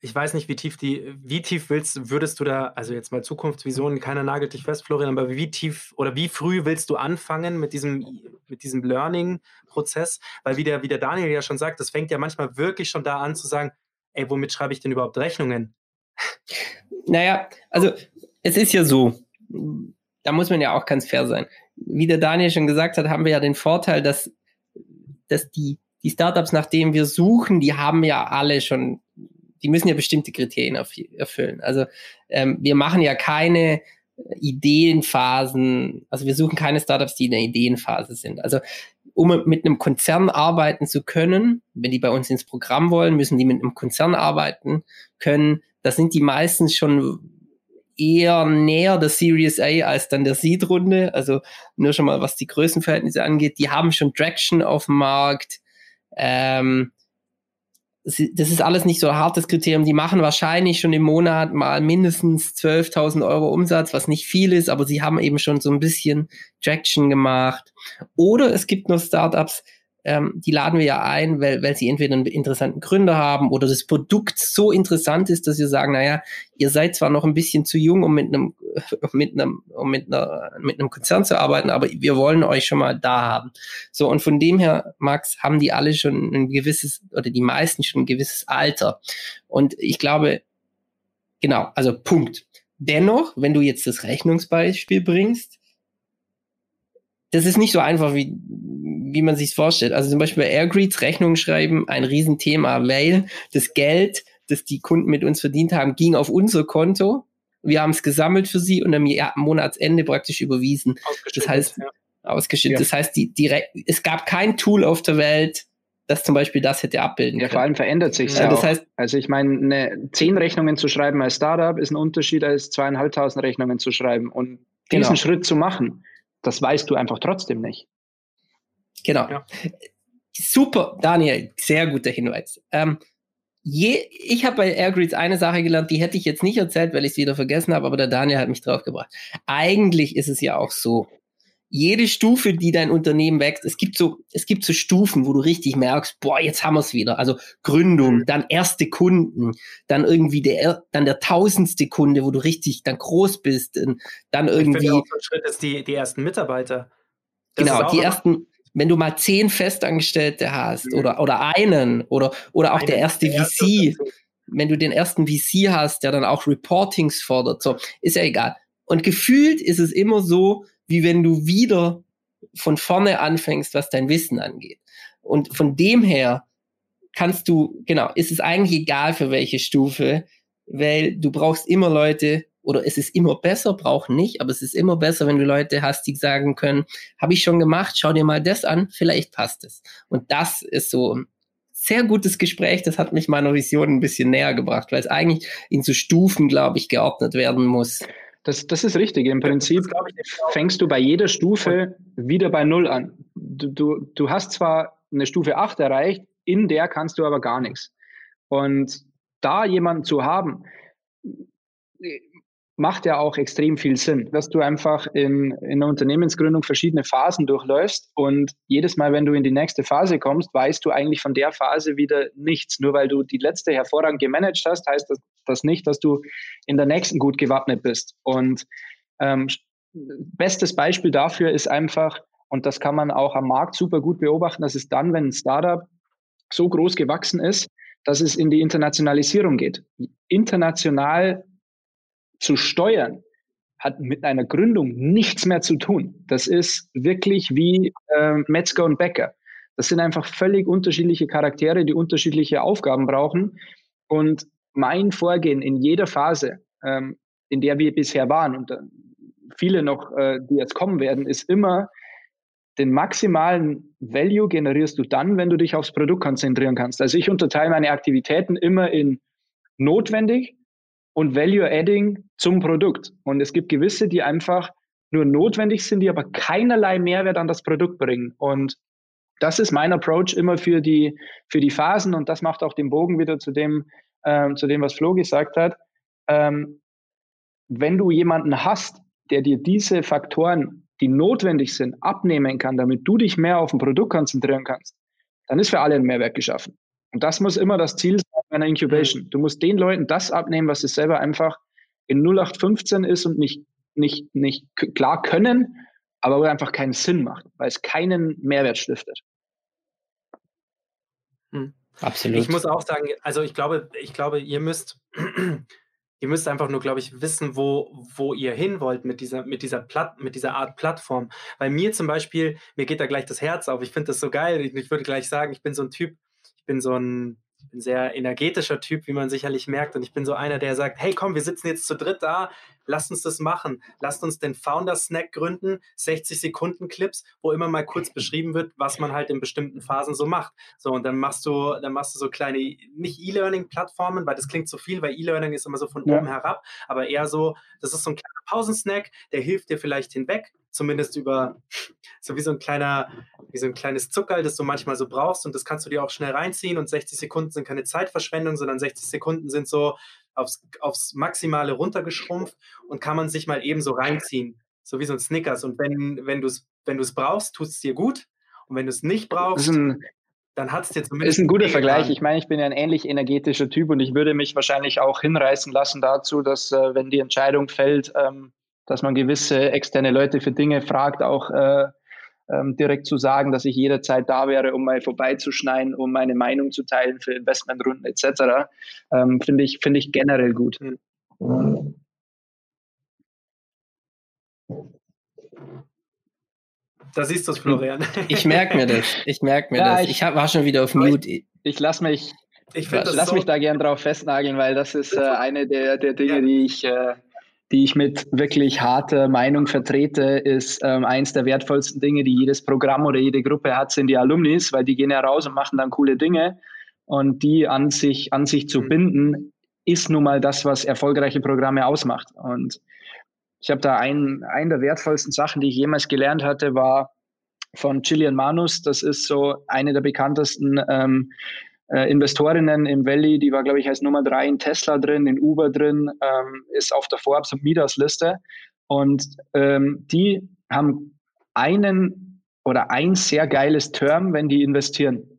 ich weiß nicht, wie tief die, wie tief willst, würdest du da, also jetzt mal Zukunftsvisionen, keiner nagelt dich fest, Florian, aber wie tief oder wie früh willst du anfangen mit diesem, mit diesem Learning-Prozess? Weil wie der, wie der Daniel ja schon sagt, das fängt ja manchmal wirklich schon da an zu sagen, ey, womit schreibe ich denn überhaupt Rechnungen? Naja, also es ist ja so, da muss man ja auch ganz fair sein. Wie der Daniel schon gesagt hat, haben wir ja den Vorteil, dass, dass die die Startups, nach denen wir suchen, die haben ja alle schon, die müssen ja bestimmte Kriterien erfüllen. Also ähm, wir machen ja keine Ideenphasen, also wir suchen keine Startups, die in der Ideenphase sind. Also um mit einem Konzern arbeiten zu können, wenn die bei uns ins Programm wollen, müssen die mit einem Konzern arbeiten können. Das sind die meistens schon eher näher der Series A als dann der Seed-Runde. Also nur schon mal, was die Größenverhältnisse angeht. Die haben schon Traction auf dem Markt. Ähm, das ist alles nicht so ein hartes Kriterium. Die machen wahrscheinlich schon im Monat mal mindestens 12.000 Euro Umsatz, was nicht viel ist, aber sie haben eben schon so ein bisschen Traction gemacht. Oder es gibt noch Startups, ähm, die laden wir ja ein, weil, weil sie entweder einen interessanten Gründer haben oder das Produkt so interessant ist, dass wir sagen, naja, ihr seid zwar noch ein bisschen zu jung, um mit einem, mit einem, um mit einer, mit einem Konzern zu arbeiten, aber wir wollen euch schon mal da haben. So, und von dem her, Max, haben die alle schon ein gewisses, oder die meisten schon ein gewisses Alter. Und ich glaube, genau, also Punkt. Dennoch, wenn du jetzt das Rechnungsbeispiel bringst, das ist nicht so einfach, wie, wie man sich vorstellt. Also zum Beispiel bei Airgreets Rechnungen schreiben, ein Riesenthema, weil das Geld, das die Kunden mit uns verdient haben, ging auf unser Konto. Wir haben es gesammelt für sie und am Monatsende praktisch überwiesen. Das heißt, ja. ausgeschüttet. Ja. Das heißt, die, die, es gab kein Tool auf der Welt, das zum Beispiel das hätte abbilden können. Ja, vor allem verändert sich ja, das heißt, Also ich meine, eine, zehn Rechnungen zu schreiben als Startup ist ein Unterschied als zweieinhalbtausend Rechnungen zu schreiben. Und diesen genau. Schritt zu machen, das weißt du einfach trotzdem nicht. Genau. Ja. Super, Daniel, sehr guter Hinweis. Ähm, je, ich habe bei Airgrids eine Sache gelernt, die hätte ich jetzt nicht erzählt, weil ich es wieder vergessen habe, aber der Daniel hat mich draufgebracht. Eigentlich ist es ja auch so, jede Stufe, die dein Unternehmen wächst, es gibt so, es gibt so Stufen, wo du richtig merkst, boah, jetzt haben wir es wieder. Also Gründung, dann erste Kunden, dann irgendwie der, dann der tausendste Kunde, wo du richtig dann groß bist, dann irgendwie. Ich finde auch so ein Schritt ist die, die ersten Mitarbeiter. Das genau, die ersten, wenn du mal zehn Festangestellte hast mhm. oder, oder einen oder, oder auch einen, der erste der VC. wenn du den ersten VC hast, der dann auch Reportings fordert, so, ist ja egal. Und gefühlt ist es immer so, wie wenn du wieder von vorne anfängst, was dein Wissen angeht. Und von dem her kannst du, genau, ist es eigentlich egal für welche Stufe, weil du brauchst immer Leute, oder es ist immer besser, brauchen nicht, aber es ist immer besser, wenn du Leute hast, die sagen können, habe ich schon gemacht, schau dir mal das an, vielleicht passt es. Und das ist so ein sehr gutes Gespräch, das hat mich meiner Vision ein bisschen näher gebracht, weil es eigentlich in so Stufen, glaube ich, geordnet werden muss. Das, das ist richtig. Im Prinzip fängst du bei jeder Stufe wieder bei Null an. Du, du, du hast zwar eine Stufe 8 erreicht, in der kannst du aber gar nichts. Und da jemanden zu haben, macht ja auch extrem viel Sinn, dass du einfach in, in der Unternehmensgründung verschiedene Phasen durchläufst und jedes Mal, wenn du in die nächste Phase kommst, weißt du eigentlich von der Phase wieder nichts. Nur weil du die letzte hervorragend gemanagt hast, heißt das, das nicht, dass du in der nächsten gut gewappnet bist. Und ähm, bestes Beispiel dafür ist einfach, und das kann man auch am Markt super gut beobachten, das ist dann, wenn ein Startup so groß gewachsen ist, dass es in die Internationalisierung geht. International zu steuern, hat mit einer Gründung nichts mehr zu tun. Das ist wirklich wie äh, Metzger und Bäcker. Das sind einfach völlig unterschiedliche Charaktere, die unterschiedliche Aufgaben brauchen. Und mein Vorgehen in jeder Phase, ähm, in der wir bisher waren und äh, viele noch, äh, die jetzt kommen werden, ist immer, den maximalen Value generierst du dann, wenn du dich aufs Produkt konzentrieren kannst. Also ich unterteile meine Aktivitäten immer in notwendig, und Value Adding zum Produkt. Und es gibt gewisse, die einfach nur notwendig sind, die aber keinerlei Mehrwert an das Produkt bringen. Und das ist mein Approach immer für die, für die Phasen und das macht auch den Bogen wieder zu dem, ähm, zu dem was Flo gesagt hat. Ähm, wenn du jemanden hast, der dir diese Faktoren, die notwendig sind, abnehmen kann, damit du dich mehr auf ein Produkt konzentrieren kannst, dann ist für alle ein Mehrwert geschaffen. Und das muss immer das Ziel sein einer Incubation. Mhm. Du musst den Leuten das abnehmen, was sie selber einfach in 0815 ist und nicht, nicht, nicht klar können, aber wo einfach keinen Sinn macht, weil es keinen Mehrwert stiftet. Hm. Absolut. Ich muss auch sagen, also ich glaube, ich glaube, ihr müsst, ihr müsst einfach nur, glaube ich, wissen, wo, wo ihr hin wollt mit dieser, mit dieser Platt, mit dieser Art Plattform. Bei mir zum Beispiel, mir geht da gleich das Herz auf. Ich finde das so geil. Ich, ich würde gleich sagen, ich bin so ein Typ, bin so ein, ein sehr energetischer Typ, wie man sicherlich merkt. Und ich bin so einer, der sagt, hey komm, wir sitzen jetzt zu dritt da, lasst uns das machen. Lasst uns den Founder-Snack gründen, 60 Sekunden Clips, wo immer mal kurz beschrieben wird, was man halt in bestimmten Phasen so macht. So, und dann machst du, dann machst du so kleine, nicht E-Learning-Plattformen, weil das klingt so viel, weil E-Learning ist immer so von ja. oben herab, aber eher so, das ist so ein kleiner Pausensnack, der hilft dir vielleicht hinweg, zumindest über so wie so ein kleiner, wie so ein kleines Zuckerl, das du manchmal so brauchst und das kannst du dir auch schnell reinziehen und 60 Sekunden sind keine Zeitverschwendung, sondern 60 Sekunden sind so aufs, aufs Maximale runtergeschrumpft und kann man sich mal eben so reinziehen, so wie so ein Snickers und wenn, wenn du es wenn brauchst, tut es dir gut und wenn du es nicht brauchst, dann hat es dir zumindest. Ist ein guter Vergleich. Ich meine, ich bin ja ein ähnlich energetischer Typ und ich würde mich wahrscheinlich auch hinreißen lassen dazu, dass, äh, wenn die Entscheidung fällt, ähm, dass man gewisse externe Leute für Dinge fragt, auch äh, ähm, direkt zu sagen, dass ich jederzeit da wäre, um mal vorbeizuschneiden, um meine Meinung zu teilen für Investmentrunden etc. Ähm, Finde ich, find ich generell gut. Da siehst du es, Florian. Ich merke mir das. Ich merke mir ja, das. Ich, ich hab, war schon wieder auf Mute. Ich, ich lasse mich, ich lass so mich da gern drauf festnageln, weil das ist äh, eine der, der Dinge, ja. die ich äh, die ich mit wirklich harter Meinung vertrete, ist ähm, eins der wertvollsten Dinge, die jedes Programm oder jede Gruppe hat, sind die Alumnis, weil die gehen ja raus und machen dann coole Dinge. Und die an sich, an sich zu mhm. binden, ist nun mal das, was erfolgreiche Programme ausmacht. Und ich habe da einen, einen der wertvollsten Sachen, die ich jemals gelernt hatte, war von Gillian Manus. Das ist so eine der bekanntesten ähm, äh, Investorinnen im Valley, die war, glaube ich, als Nummer drei in Tesla drin, in Uber drin, ähm, ist auf der Forbes und Midas Liste. Und ähm, die haben einen oder ein sehr geiles Term, wenn die investieren.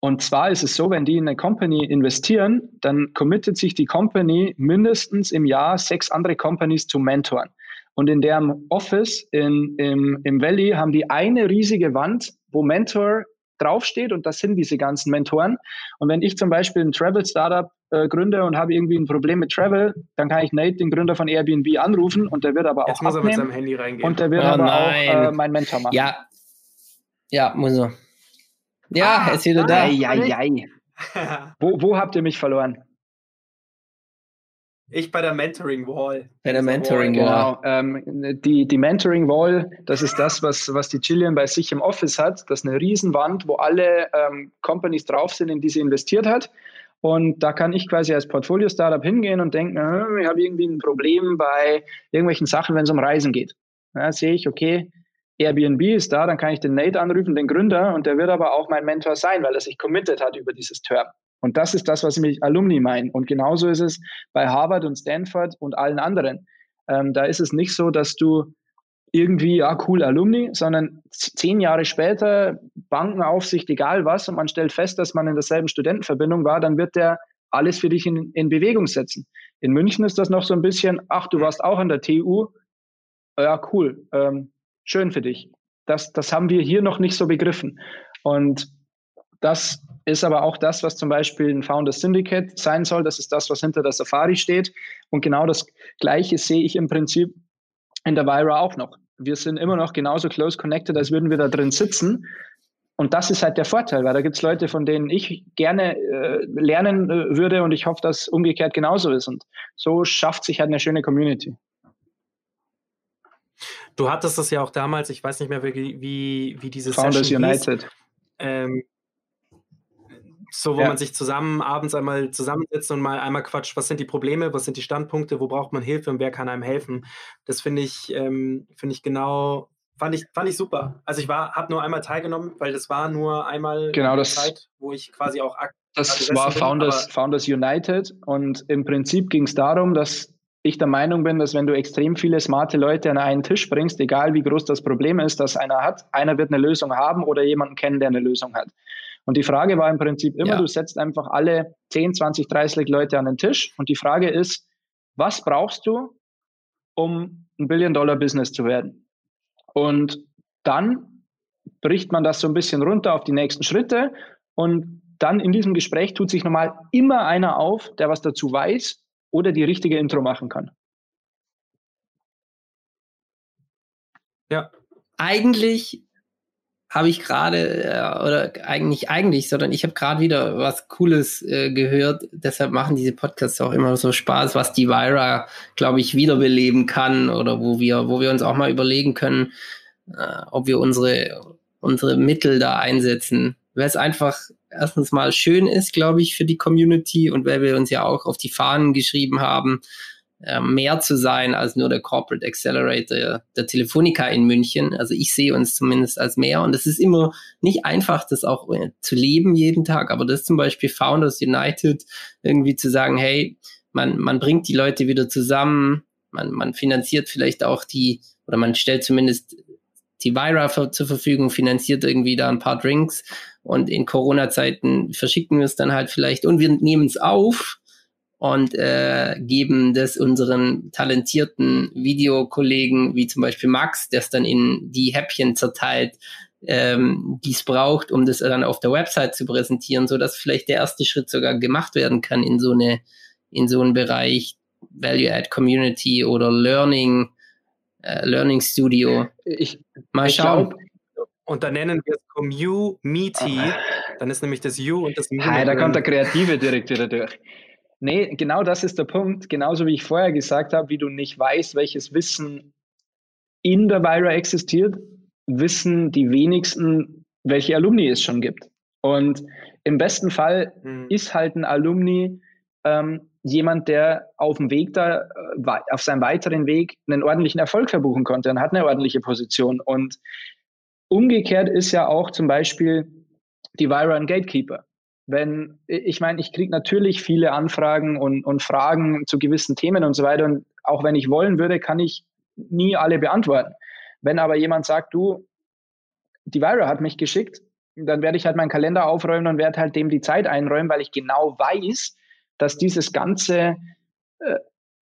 Und zwar ist es so, wenn die in eine Company investieren, dann committet sich die Company mindestens im Jahr sechs andere Companies zu mentoren. Und in deren Office in, im, im Valley haben die eine riesige Wand, wo Mentor draufsteht und das sind diese ganzen Mentoren. Und wenn ich zum Beispiel ein Travel-Startup äh, gründe und habe irgendwie ein Problem mit Travel, dann kann ich Nate, den Gründer von Airbnb, anrufen und der wird aber Jetzt auch muss abnehmen er mit seinem Handy reingehen. und der wird Oh aber nein. auch äh, mein Mentor machen. Ja. Ja, muss er. Ja, Ah, er ist wieder da. Ei, ei, ei. Wo, wo habt ihr mich verloren? Ich bei der Mentoring Wall. Bei der Mentoring Wall. Wall. Genau. Ähm, die, die Mentoring Wall, das ist das, was, was die Gillian bei sich im Office hat. Das ist eine Riesenwand, wo alle ähm, Companies drauf sind, in die sie investiert hat. Und da kann ich quasi als Portfolio-Startup hingehen und denken, hm, ich habe irgendwie ein Problem bei irgendwelchen Sachen, wenn es um Reisen geht. Ja, sehe ich, okay, Airbnb ist da, dann kann ich den Nate anrufen, den Gründer, und der wird aber auch mein Mentor sein, weil er sich committed hat über dieses Term. Und das ist das, was mich Alumni meinen. Und genauso ist es bei Harvard und Stanford und allen anderen. Ähm, da ist es nicht so, dass du irgendwie, ja, cool Alumni, sondern zehn Jahre später, Bankenaufsicht, egal was, und man stellt fest, dass man in derselben Studentenverbindung war, dann wird der alles für dich in, in Bewegung setzen. In München ist das noch so ein bisschen, ach, du warst auch an der TU, ja, cool, ähm, schön für dich. Das, das haben wir hier noch nicht so begriffen. Und das ist aber auch das, was zum Beispiel ein Founders Syndicate sein soll. Das ist das, was hinter der Safari steht. Und genau das Gleiche sehe ich im Prinzip in der Vira auch noch. Wir sind immer noch genauso close connected, als würden wir da drin sitzen. Und das ist halt der Vorteil, weil da gibt es Leute, von denen ich gerne äh, lernen äh, würde und ich hoffe, dass umgekehrt genauso ist. Und so schafft sich halt eine schöne Community. Du hattest das ja auch damals, ich weiß nicht mehr, wie, wie, wie diese Founders Session United. Hieß. Ähm, so, wo Ja. man sich zusammen abends einmal zusammensetzt und mal einmal quatscht, was sind die Probleme, was sind die Standpunkte, wo braucht man Hilfe und wer kann einem helfen. Das finde ich, ähm, finde ich genau, fand ich, fand ich super. Also ich war, habe nur einmal teilgenommen, weil das war nur einmal Genau, das- Zeit, wo ich quasi auch aktiv Das war bin, Founders, aber- Founders United und im Prinzip ging es darum, dass ich der Meinung bin, dass wenn du extrem viele smarte Leute an einen Tisch bringst, egal wie groß das Problem ist, das einer hat, einer wird eine Lösung haben oder jemanden kennen, der eine Lösung hat. Und die Frage war im Prinzip immer, Ja. du setzt einfach alle 10, 20, 30 Leute an den Tisch und die Frage ist, was brauchst du, um ein Billion-Dollar-Business zu werden? Und dann bricht man das so ein bisschen runter auf die nächsten Schritte und dann in diesem Gespräch tut sich normal immer einer auf, der was dazu weiß oder die richtige Intro machen kann. Ja, Eigentlich habe ich gerade, äh, oder eigentlich, eigentlich, sondern ich habe gerade wieder was Cooles äh, gehört. Deshalb machen diese Podcasts auch immer so Spaß, was die Vira, glaube ich, wiederbeleben kann oder wo wir, wo wir uns auch mal überlegen können, äh, ob wir unsere, unsere Mittel da einsetzen. Weil es einfach erstens mal schön ist, glaube ich, für die Community und weil wir uns ja auch auf die Fahnen geschrieben haben, mehr zu sein als nur der Corporate Accelerator der Telefonica in München. Also ich sehe uns zumindest als mehr. Und es ist immer nicht einfach, das auch äh, zu leben jeden Tag, aber das zum Beispiel Founders United, irgendwie zu sagen, hey, man, man bringt die Leute wieder zusammen, man, man finanziert vielleicht auch die, oder man stellt zumindest die Vira für, zur Verfügung, finanziert irgendwie da ein paar Drinks. Und in Corona-Zeiten verschicken wir es dann halt vielleicht. Und wir nehmen es auf und äh, geben das unseren talentierten Videokollegen, wie zum Beispiel Max, der es dann in die Häppchen zerteilt, ähm, die es braucht, um das dann auf der Website zu präsentieren, so dass vielleicht der erste Schritt sogar gemacht werden kann in so eine in so einen Bereich Value Add Community oder Learning äh, Learning Studio. Ich, Mal ich schauen. glaube, und dann nennen wir es Community, dann ist nämlich das U und das Mu. Hi, da kommt der. Kreative direkt wieder durch. Nee, genau das ist der Punkt. Genauso wie ich vorher gesagt habe, wie du nicht weißt, welches Wissen in der Vira existiert, wissen die wenigsten, welche Alumni es schon gibt. Und im besten Fall Hm. ist halt ein Alumni ähm, jemand, der auf dem Weg da, äh, auf seinem weiteren Weg einen ordentlichen Erfolg verbuchen konnte und hat eine ordentliche Position. Und umgekehrt ist ja auch zum Beispiel die Vira ein Gatekeeper. Wenn, ich meine, ich kriege natürlich viele Anfragen und, und Fragen zu gewissen Themen und so weiter. Und auch wenn ich wollen würde, kann ich nie alle beantworten. Wenn aber jemand sagt, du, die Vira hat mich geschickt, dann werde ich halt meinen Kalender aufräumen und werde halt dem die Zeit einräumen, weil ich genau weiß, dass dieses ganze äh,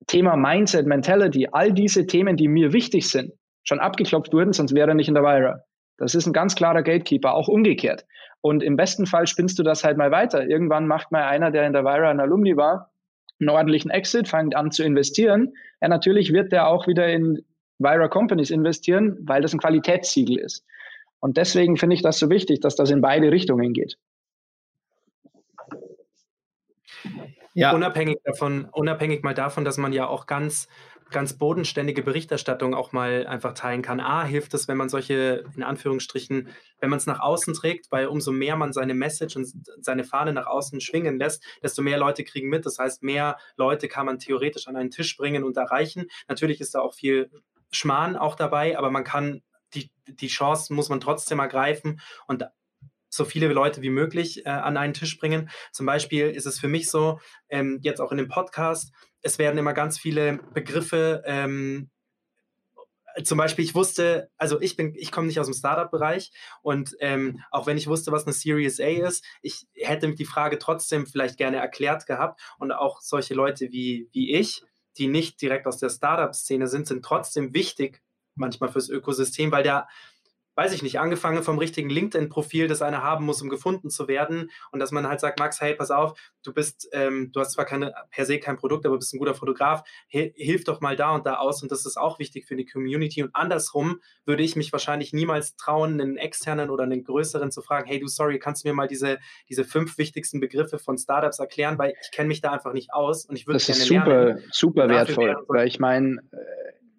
Thema Mindset, Mentality, all diese Themen, die mir wichtig sind, schon abgeklopft wurden, sonst wäre er nicht in der Vira. Das ist ein ganz klarer Gatekeeper, auch umgekehrt. Und im besten Fall spinnst du das halt mal weiter. Irgendwann macht mal einer, der in der Vira ein Alumni war, einen ordentlichen Exit, fängt an zu investieren. Ja, natürlich wird der auch wieder in Vira Companies investieren, weil das ein Qualitätssiegel ist. Und deswegen finde ich das so wichtig, dass das in beide Richtungen geht. Ja. Unabhängig davon, unabhängig mal davon, dass man ja auch ganz, ganz bodenständige Berichterstattung auch mal einfach teilen kann. A, hilft es, wenn man solche, in Anführungsstrichen, wenn man es nach außen trägt, weil umso mehr man seine Message und seine Fahne nach außen schwingen lässt, desto mehr Leute kriegen mit. Das heißt, mehr Leute kann man theoretisch an einen Tisch bringen und erreichen. Natürlich ist da auch viel Schmarrn auch dabei, aber man kann die, die Chance muss man trotzdem ergreifen und so viele Leute wie möglich äh, an einen Tisch bringen. Zum Beispiel ist es für mich so, ähm, jetzt auch in dem Podcast, es werden immer ganz viele Begriffe ähm, zum Beispiel, ich wusste, also ich bin, ich komme nicht aus dem Startup-Bereich und ähm, auch wenn ich wusste, was eine Series A ist, ich hätte die Frage trotzdem vielleicht gerne erklärt gehabt und auch solche Leute wie, wie ich, die nicht direkt aus der Startup-Szene sind, sind trotzdem wichtig manchmal fürs Ökosystem, weil der weiß ich nicht, angefangen vom richtigen LinkedIn-Profil, das einer haben muss, um gefunden zu werden. Und dass man halt sagt, Max, hey, pass auf, du bist, ähm, du hast zwar keine, per se kein Produkt, aber bist ein guter Fotograf, hilf doch mal da und da aus. Und das ist auch wichtig für die Community. Und andersrum würde ich mich wahrscheinlich niemals trauen, einen externen oder einen größeren zu fragen, hey, du, sorry, kannst du mir mal diese, diese fünf wichtigsten Begriffe von Startups erklären, weil ich kenne mich da einfach nicht aus und ich würde gerne super, lernen. super wertvoll, weil ich meine,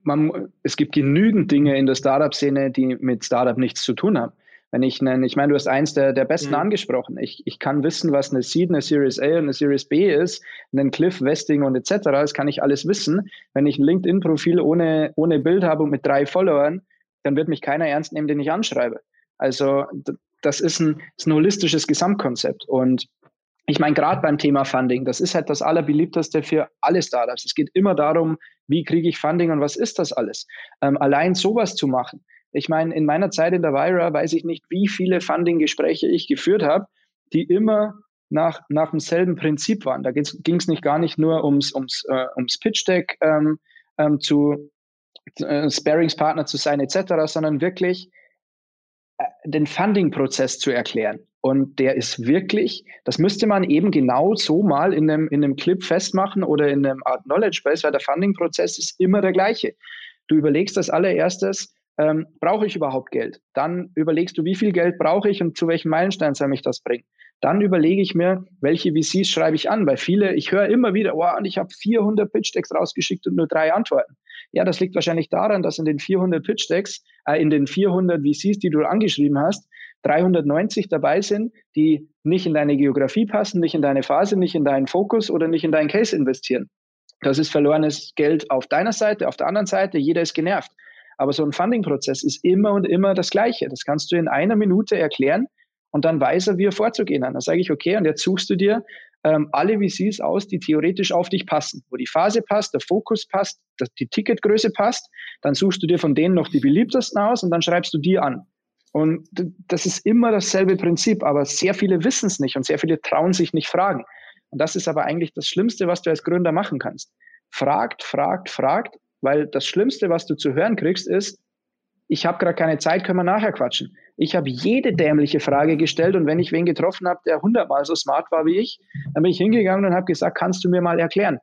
man, es gibt genügend Dinge in der Startup-Szene, die mit Startup nichts zu tun haben. Wenn ich einen, ich meine, du hast eins der, der besten mhm. angesprochen. Ich, ich kann wissen, was eine Seed, eine Series A und eine Series B ist, einen Cliff, Vesting und etc. Das kann ich alles wissen. Wenn ich ein LinkedIn-Profil ohne, ohne Bild habe und mit drei Followern, dann wird mich keiner ernst nehmen, den ich anschreibe. Also das ist ein, ist ein holistisches Gesamtkonzept. Und ich meine, gerade beim Thema Funding, das ist halt das Allerbeliebteste für alle Startups. Es geht immer darum, wie kriege ich Funding und was ist das alles? Ähm, allein sowas zu machen. Ich meine, in meiner Zeit in der Vira weiß ich nicht, wie viele Funding-Gespräche ich geführt habe, die immer nach, nach demselben Prinzip waren. Da ging es nicht gar nicht nur ums, ums, äh, ums Pitch Deck ähm, ähm, zu äh, Sparingspartner zu sein etc., sondern wirklich den Funding-Prozess zu erklären. Und der ist wirklich, das müsste man eben genau so mal in einem, in einem Clip festmachen oder in einem Art Knowledge Base, weil der Funding-Prozess ist immer der gleiche. Du überlegst als allererstes, ähm, brauche ich überhaupt Geld? Dann überlegst du, wie viel Geld brauche ich und zu welchem Meilenstein soll mich das bringen? Dann überlege ich mir, welche VCs schreibe ich an, weil viele, ich höre immer wieder, oh, und ich habe 400 Pitch-Decks rausgeschickt und nur drei Antworten. Ja, das liegt wahrscheinlich daran, dass in den 400 Pitch-Decks, äh, in den 400 VCs, die du angeschrieben hast, 390 dabei sind, die nicht in deine Geografie passen, nicht in deine Phase, nicht in deinen Fokus oder nicht in deinen Case investieren. Das ist verlorenes Geld auf deiner Seite, auf der anderen Seite, jeder ist genervt. Aber so ein Funding-Prozess ist immer und immer das Gleiche. Das kannst du in einer Minute erklären und dann weiß er, wie er vorzugehen hat. Dann sage ich, okay, und jetzt suchst du dir ähm, alle VCs aus, die theoretisch auf dich passen, wo die Phase passt, der Fokus passt, die Ticketgröße passt. Dann suchst du dir von denen noch die beliebtesten aus und dann schreibst du die an. Und das ist immer dasselbe Prinzip, aber sehr viele wissen es nicht und sehr viele trauen sich nicht fragen. Und das ist aber eigentlich das Schlimmste, was du als Gründer machen kannst. Fragt, fragt, fragt, weil das Schlimmste, was du zu hören kriegst, ist, ich habe gerade keine Zeit, können wir nachher quatschen. Ich habe jede dämliche Frage gestellt und wenn ich wen getroffen habe, der hundertmal so smart war wie ich, dann bin ich hingegangen und habe gesagt, kannst du mir mal erklären?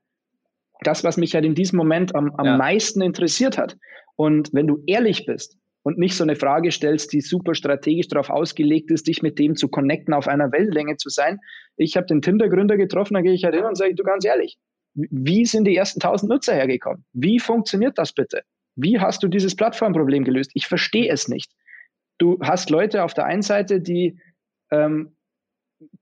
Das, was mich halt in diesem Moment am, am ja. meisten interessiert hat. Und wenn du ehrlich bist, und nicht so eine Frage stellst, die super strategisch darauf ausgelegt ist, dich mit dem zu connecten, auf einer Wellenlänge zu sein. Ich habe den Tinder-Gründer getroffen, dann gehe ich halt hin und sage, du ganz ehrlich, wie sind die ersten 1000 Nutzer hergekommen? Wie funktioniert das bitte? Wie hast du dieses Plattformproblem gelöst? Ich verstehe es nicht. Du hast Leute auf der einen Seite, die ähm,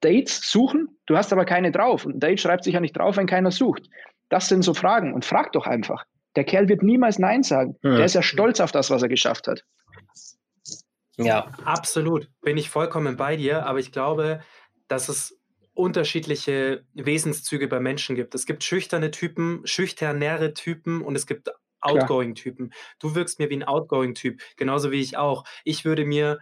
Dates suchen, du hast aber keine drauf. Und ein Date schreibt sich ja nicht drauf, wenn keiner sucht. Das sind so Fragen und frag doch einfach. Der Kerl wird niemals Nein sagen. Mhm. Der ist ja stolz auf das, was er geschafft hat. Ja, absolut. Bin ich vollkommen bei dir, aber ich glaube, dass es unterschiedliche Wesenszüge bei Menschen gibt. Es gibt schüchterne Typen, schüchternere Typen und es gibt Outgoing-Typen. Du wirkst mir wie ein Outgoing-Typ, genauso wie ich auch. Ich würde mir,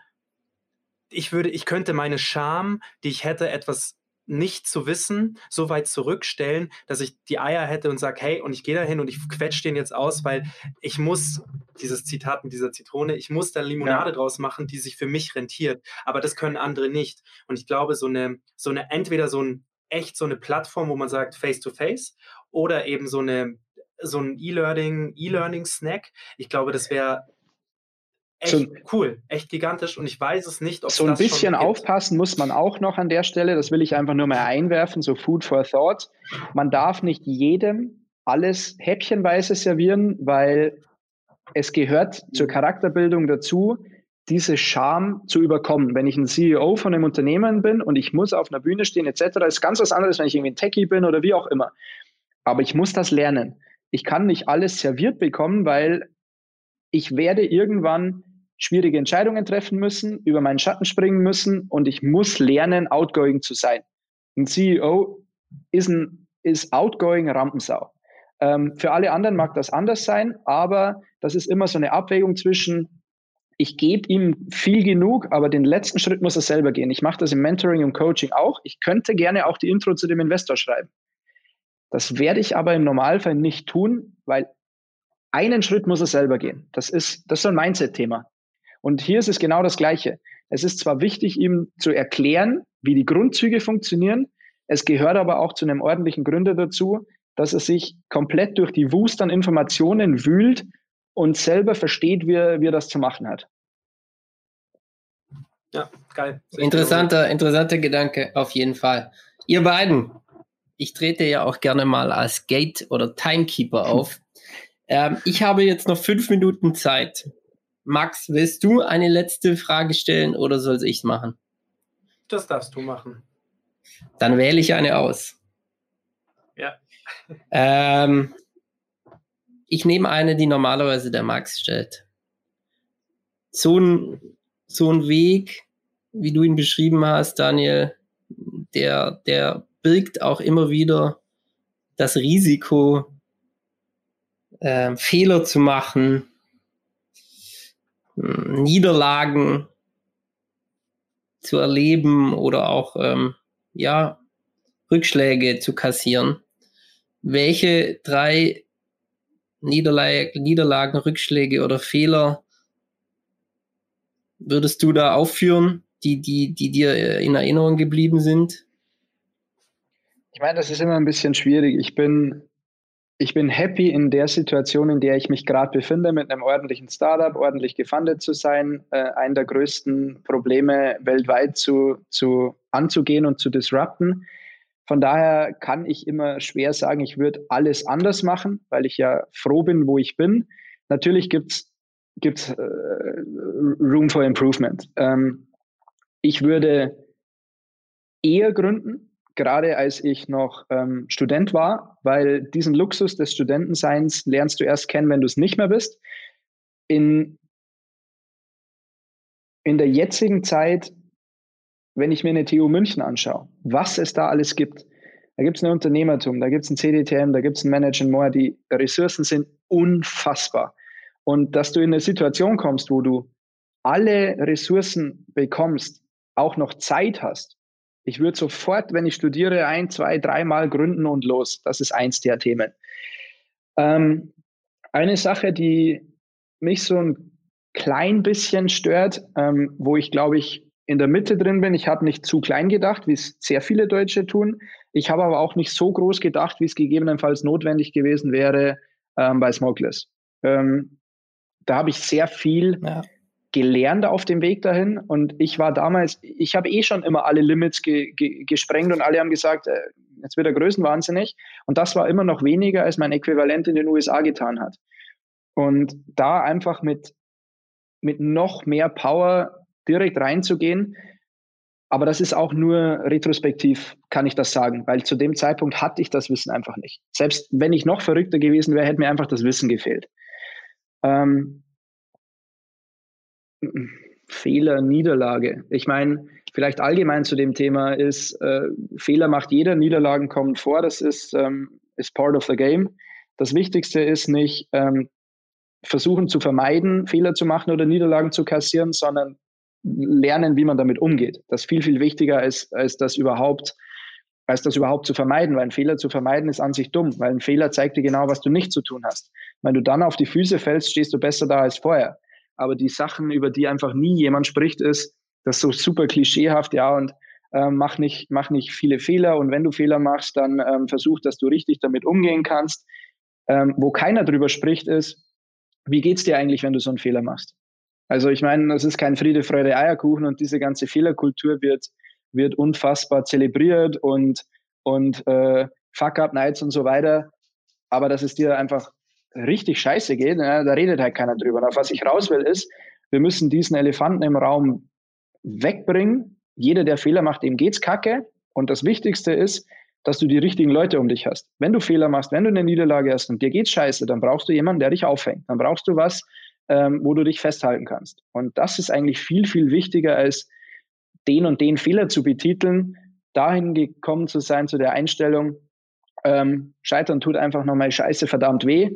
ich würde, ich könnte meine Scham, die ich hätte, etwas nicht zu wissen, so weit zurückstellen, dass ich die Eier hätte und sage, hey, und ich gehe da hin und ich quetsche den jetzt aus, weil ich muss, dieses Zitat mit dieser Zitrone, ich muss da Limonade ja. draus machen, die sich für mich rentiert. Aber das können andere nicht. Und ich glaube, so eine, so eine, entweder so ein, echt so eine Plattform, wo man sagt, face to face, oder eben so eine, so ein E-Learning, E-Learning-Snack. Ich glaube, das wäre echt so, cool, echt gigantisch und ich weiß es nicht, ob So ein bisschen aufpassen muss man auch noch an der Stelle, das will ich einfach nur mal einwerfen, so Food for Thought. Man darf nicht jedem alles häppchenweise servieren, weil es gehört zur Charakterbildung dazu, diese Scham zu überkommen. Wenn ich ein CEO von einem Unternehmen bin und ich muss auf einer Bühne stehen etc., ist ganz was anderes, wenn ich irgendwie ein Techie bin oder wie auch immer. Aber ich muss das lernen. Ich kann nicht alles serviert bekommen, weil ich werde irgendwann schwierige Entscheidungen treffen müssen, über meinen Schatten springen müssen und ich muss lernen, outgoing zu sein. Ein CEO ist, ein, ist outgoing Rampensau. Ähm, für alle anderen mag das anders sein, aber das ist immer so eine Abwägung zwischen, ich gebe ihm viel genug, aber den letzten Schritt muss er selber gehen. Ich mache das im Mentoring und Coaching auch. Ich könnte gerne auch die Intro zu dem Investor schreiben. Das werde ich aber im Normalfall nicht tun, weil einen Schritt muss er selber gehen. Das ist, das ist so ein Mindset-Thema. Und hier ist es genau das Gleiche. Es ist zwar wichtig, ihm zu erklären, wie die Grundzüge funktionieren, es gehört aber auch zu einem ordentlichen Gründer dazu, dass er sich komplett durch die Wust an Informationen wühlt und selber versteht, wie er, wie er das zu machen hat. Ja, geil. Interessanter, interessanter Gedanke, auf jeden Fall. Ihr beiden, ich trete ja auch gerne mal als Gate- oder Timekeeper auf. Ähm, ich habe jetzt noch fünf Minuten Zeit. Max, willst du eine letzte Frage stellen oder soll ich es machen? Das darfst du machen. Dann wähle ich eine aus. Ja. Ähm, ich nehme eine, die normalerweise der Max stellt. So ein, so ein Weg, wie du ihn beschrieben hast, Daniel, der, der birgt auch immer wieder das Risiko, äh, Fehler zu machen, Niederlagen zu erleben oder auch ähm, ja, Rückschläge zu kassieren. Welche drei Niederla Niederlagen, Rückschläge oder Fehler würdest du da aufführen, die, die, die dir in Erinnerung geblieben sind? Ich meine, das ist immer ein bisschen schwierig. Ich bin ich bin happy in der Situation, in der ich mich gerade befinde, mit einem ordentlichen Startup, ordentlich gefundet zu sein, äh, einen der größten Probleme weltweit zu, zu anzugehen und zu disrupten. Von daher kann ich immer schwer sagen, ich würde alles anders machen, weil ich ja froh bin, wo ich bin. Natürlich gibt es äh, Room for Improvement. Ähm, ich würde eher gründen, gerade als ich noch ähm, Student war, weil diesen Luxus des Studentenseins lernst du erst kennen, wenn du es nicht mehr bist. In, in der jetzigen Zeit, wenn ich mir eine TU München anschaue, was es da alles gibt, da gibt es ein Unternehmertum, da gibt es ein CDTM, da gibt es ein Manage More, die Ressourcen sind unfassbar. Und dass du in eine Situation kommst, wo du alle Ressourcen bekommst, auch noch Zeit hast, ich würde sofort, wenn ich studiere, ein, zwei, dreimal gründen und los. Das ist eins der Themen. Ähm, eine Sache, die mich so ein klein bisschen stört, ähm, wo ich glaube ich in der Mitte drin bin. Ich habe nicht zu klein gedacht, wie es sehr viele Deutsche tun. Ich habe aber auch nicht so groß gedacht, wie es gegebenenfalls notwendig gewesen wäre ähm, bei Smokeless. Ähm, da habe ich sehr viel ja gelernt auf dem Weg dahin. Und ich war damals, ich habe eh schon immer alle Limits ge, ge, gesprengt und alle haben gesagt, äh, jetzt wird er größenwahnsinnig. Und das war immer noch weniger, als mein Äquivalent in den USA getan hat. Und da einfach mit, mit noch mehr Power direkt reinzugehen, aber das ist auch nur retrospektiv, kann ich das sagen, weil zu dem Zeitpunkt hatte ich das Wissen einfach nicht. Selbst wenn ich noch verrückter gewesen wäre, hätte mir einfach das Wissen gefehlt. Ähm, Fehler, Niederlage. Ich meine, vielleicht allgemein zu dem Thema ist, äh, Fehler macht jeder, Niederlagen kommen vor, das ist, ähm, ist part of the game. Das Wichtigste ist nicht ähm, versuchen zu vermeiden, Fehler zu machen oder Niederlagen zu kassieren, sondern lernen, wie man damit umgeht. Das ist viel, viel wichtiger, als, als das überhaupt als das überhaupt zu vermeiden, weil ein Fehler zu vermeiden ist an sich dumm, weil ein Fehler zeigt dir genau, was du nicht zu tun hast. Wenn du dann auf die Füße fällst, stehst du besser da als vorher. Aber die Sachen, über die einfach nie jemand spricht, ist, das ist so super klischeehaft, ja, und ähm, mach, nicht, mach nicht viele Fehler und wenn du Fehler machst, dann ähm, versuch, dass du richtig damit umgehen kannst. Ähm, wo keiner drüber spricht, ist, wie geht's dir eigentlich, wenn du so einen Fehler machst? Also ich meine, das ist kein Friede, Freude, Eierkuchen und diese ganze Fehlerkultur wird, wird unfassbar zelebriert und, und äh, Fuck-Up-Nights und so weiter. Aber dass es dir einfach richtig scheiße geht, ja, da redet halt keiner drüber. Und auf was ich raus will, ist, wir müssen diesen Elefanten im Raum wegbringen. Jeder, der Fehler macht, dem geht's kacke. Und das Wichtigste ist, dass du die richtigen Leute um dich hast. Wenn du Fehler machst, wenn du eine Niederlage hast und dir geht's scheiße, dann brauchst du jemanden, der dich auffängt. Dann brauchst du was, ähm, wo du dich festhalten kannst. Und das ist eigentlich viel, viel wichtiger als den und den Fehler zu betiteln, dahin gekommen zu sein zu der Einstellung, ähm, Scheitern tut einfach nochmal scheiße verdammt weh.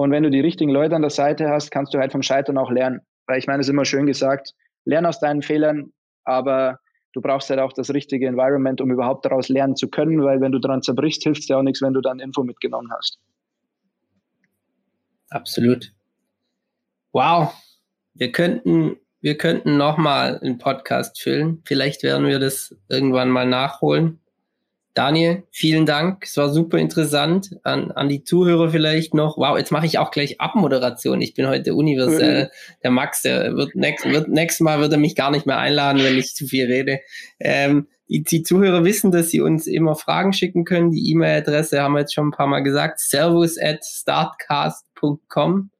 Und wenn du die richtigen Leute an der Seite hast, kannst du halt vom Scheitern auch lernen. Weil ich meine, es ist immer schön gesagt, lern aus deinen Fehlern, aber du brauchst halt auch das richtige Environment, um überhaupt daraus lernen zu können, weil wenn du daran zerbrichst, hilft es dir auch nichts, wenn du dann Info mitgenommen hast. Absolut. Wow. Wir könnten, wir könnten nochmal einen Podcast füllen. Vielleicht werden wir das irgendwann mal nachholen. Daniel, vielen Dank. Es war super interessant. An, an die Zuhörer vielleicht noch. Wow, jetzt mache ich auch gleich Abmoderation. Ich bin heute universell. Mhm. Der Max, der wird, next, wird nächstes Mal wird er mich gar nicht mehr einladen, wenn ich zu viel rede. Ähm, die, die Zuhörer wissen, dass sie uns immer Fragen schicken können. Die E-Mail-Adresse haben wir jetzt schon ein paar Mal gesagt. servus at startcast.com.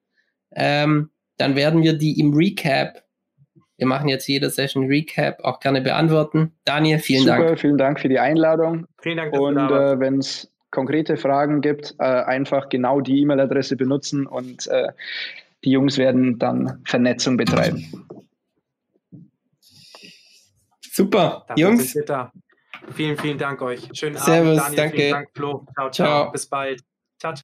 Ähm, dann werden wir die im Recap wir machen jetzt jede Session Recap, auch gerne beantworten. Daniel, vielen Super, Dank. Vielen Dank für die Einladung. Vielen Dank. Und äh, wenn es konkrete Fragen gibt, äh, einfach genau die E-Mail-Adresse benutzen und äh, die Jungs werden dann Vernetzung betreiben. Super, Dafür Jungs. Vielen, vielen Dank euch. Schönen Servus, Abend, Daniel. danke. Vielen Dank, Flo. Ciao, ciao. ciao. Bis bald. Ciao.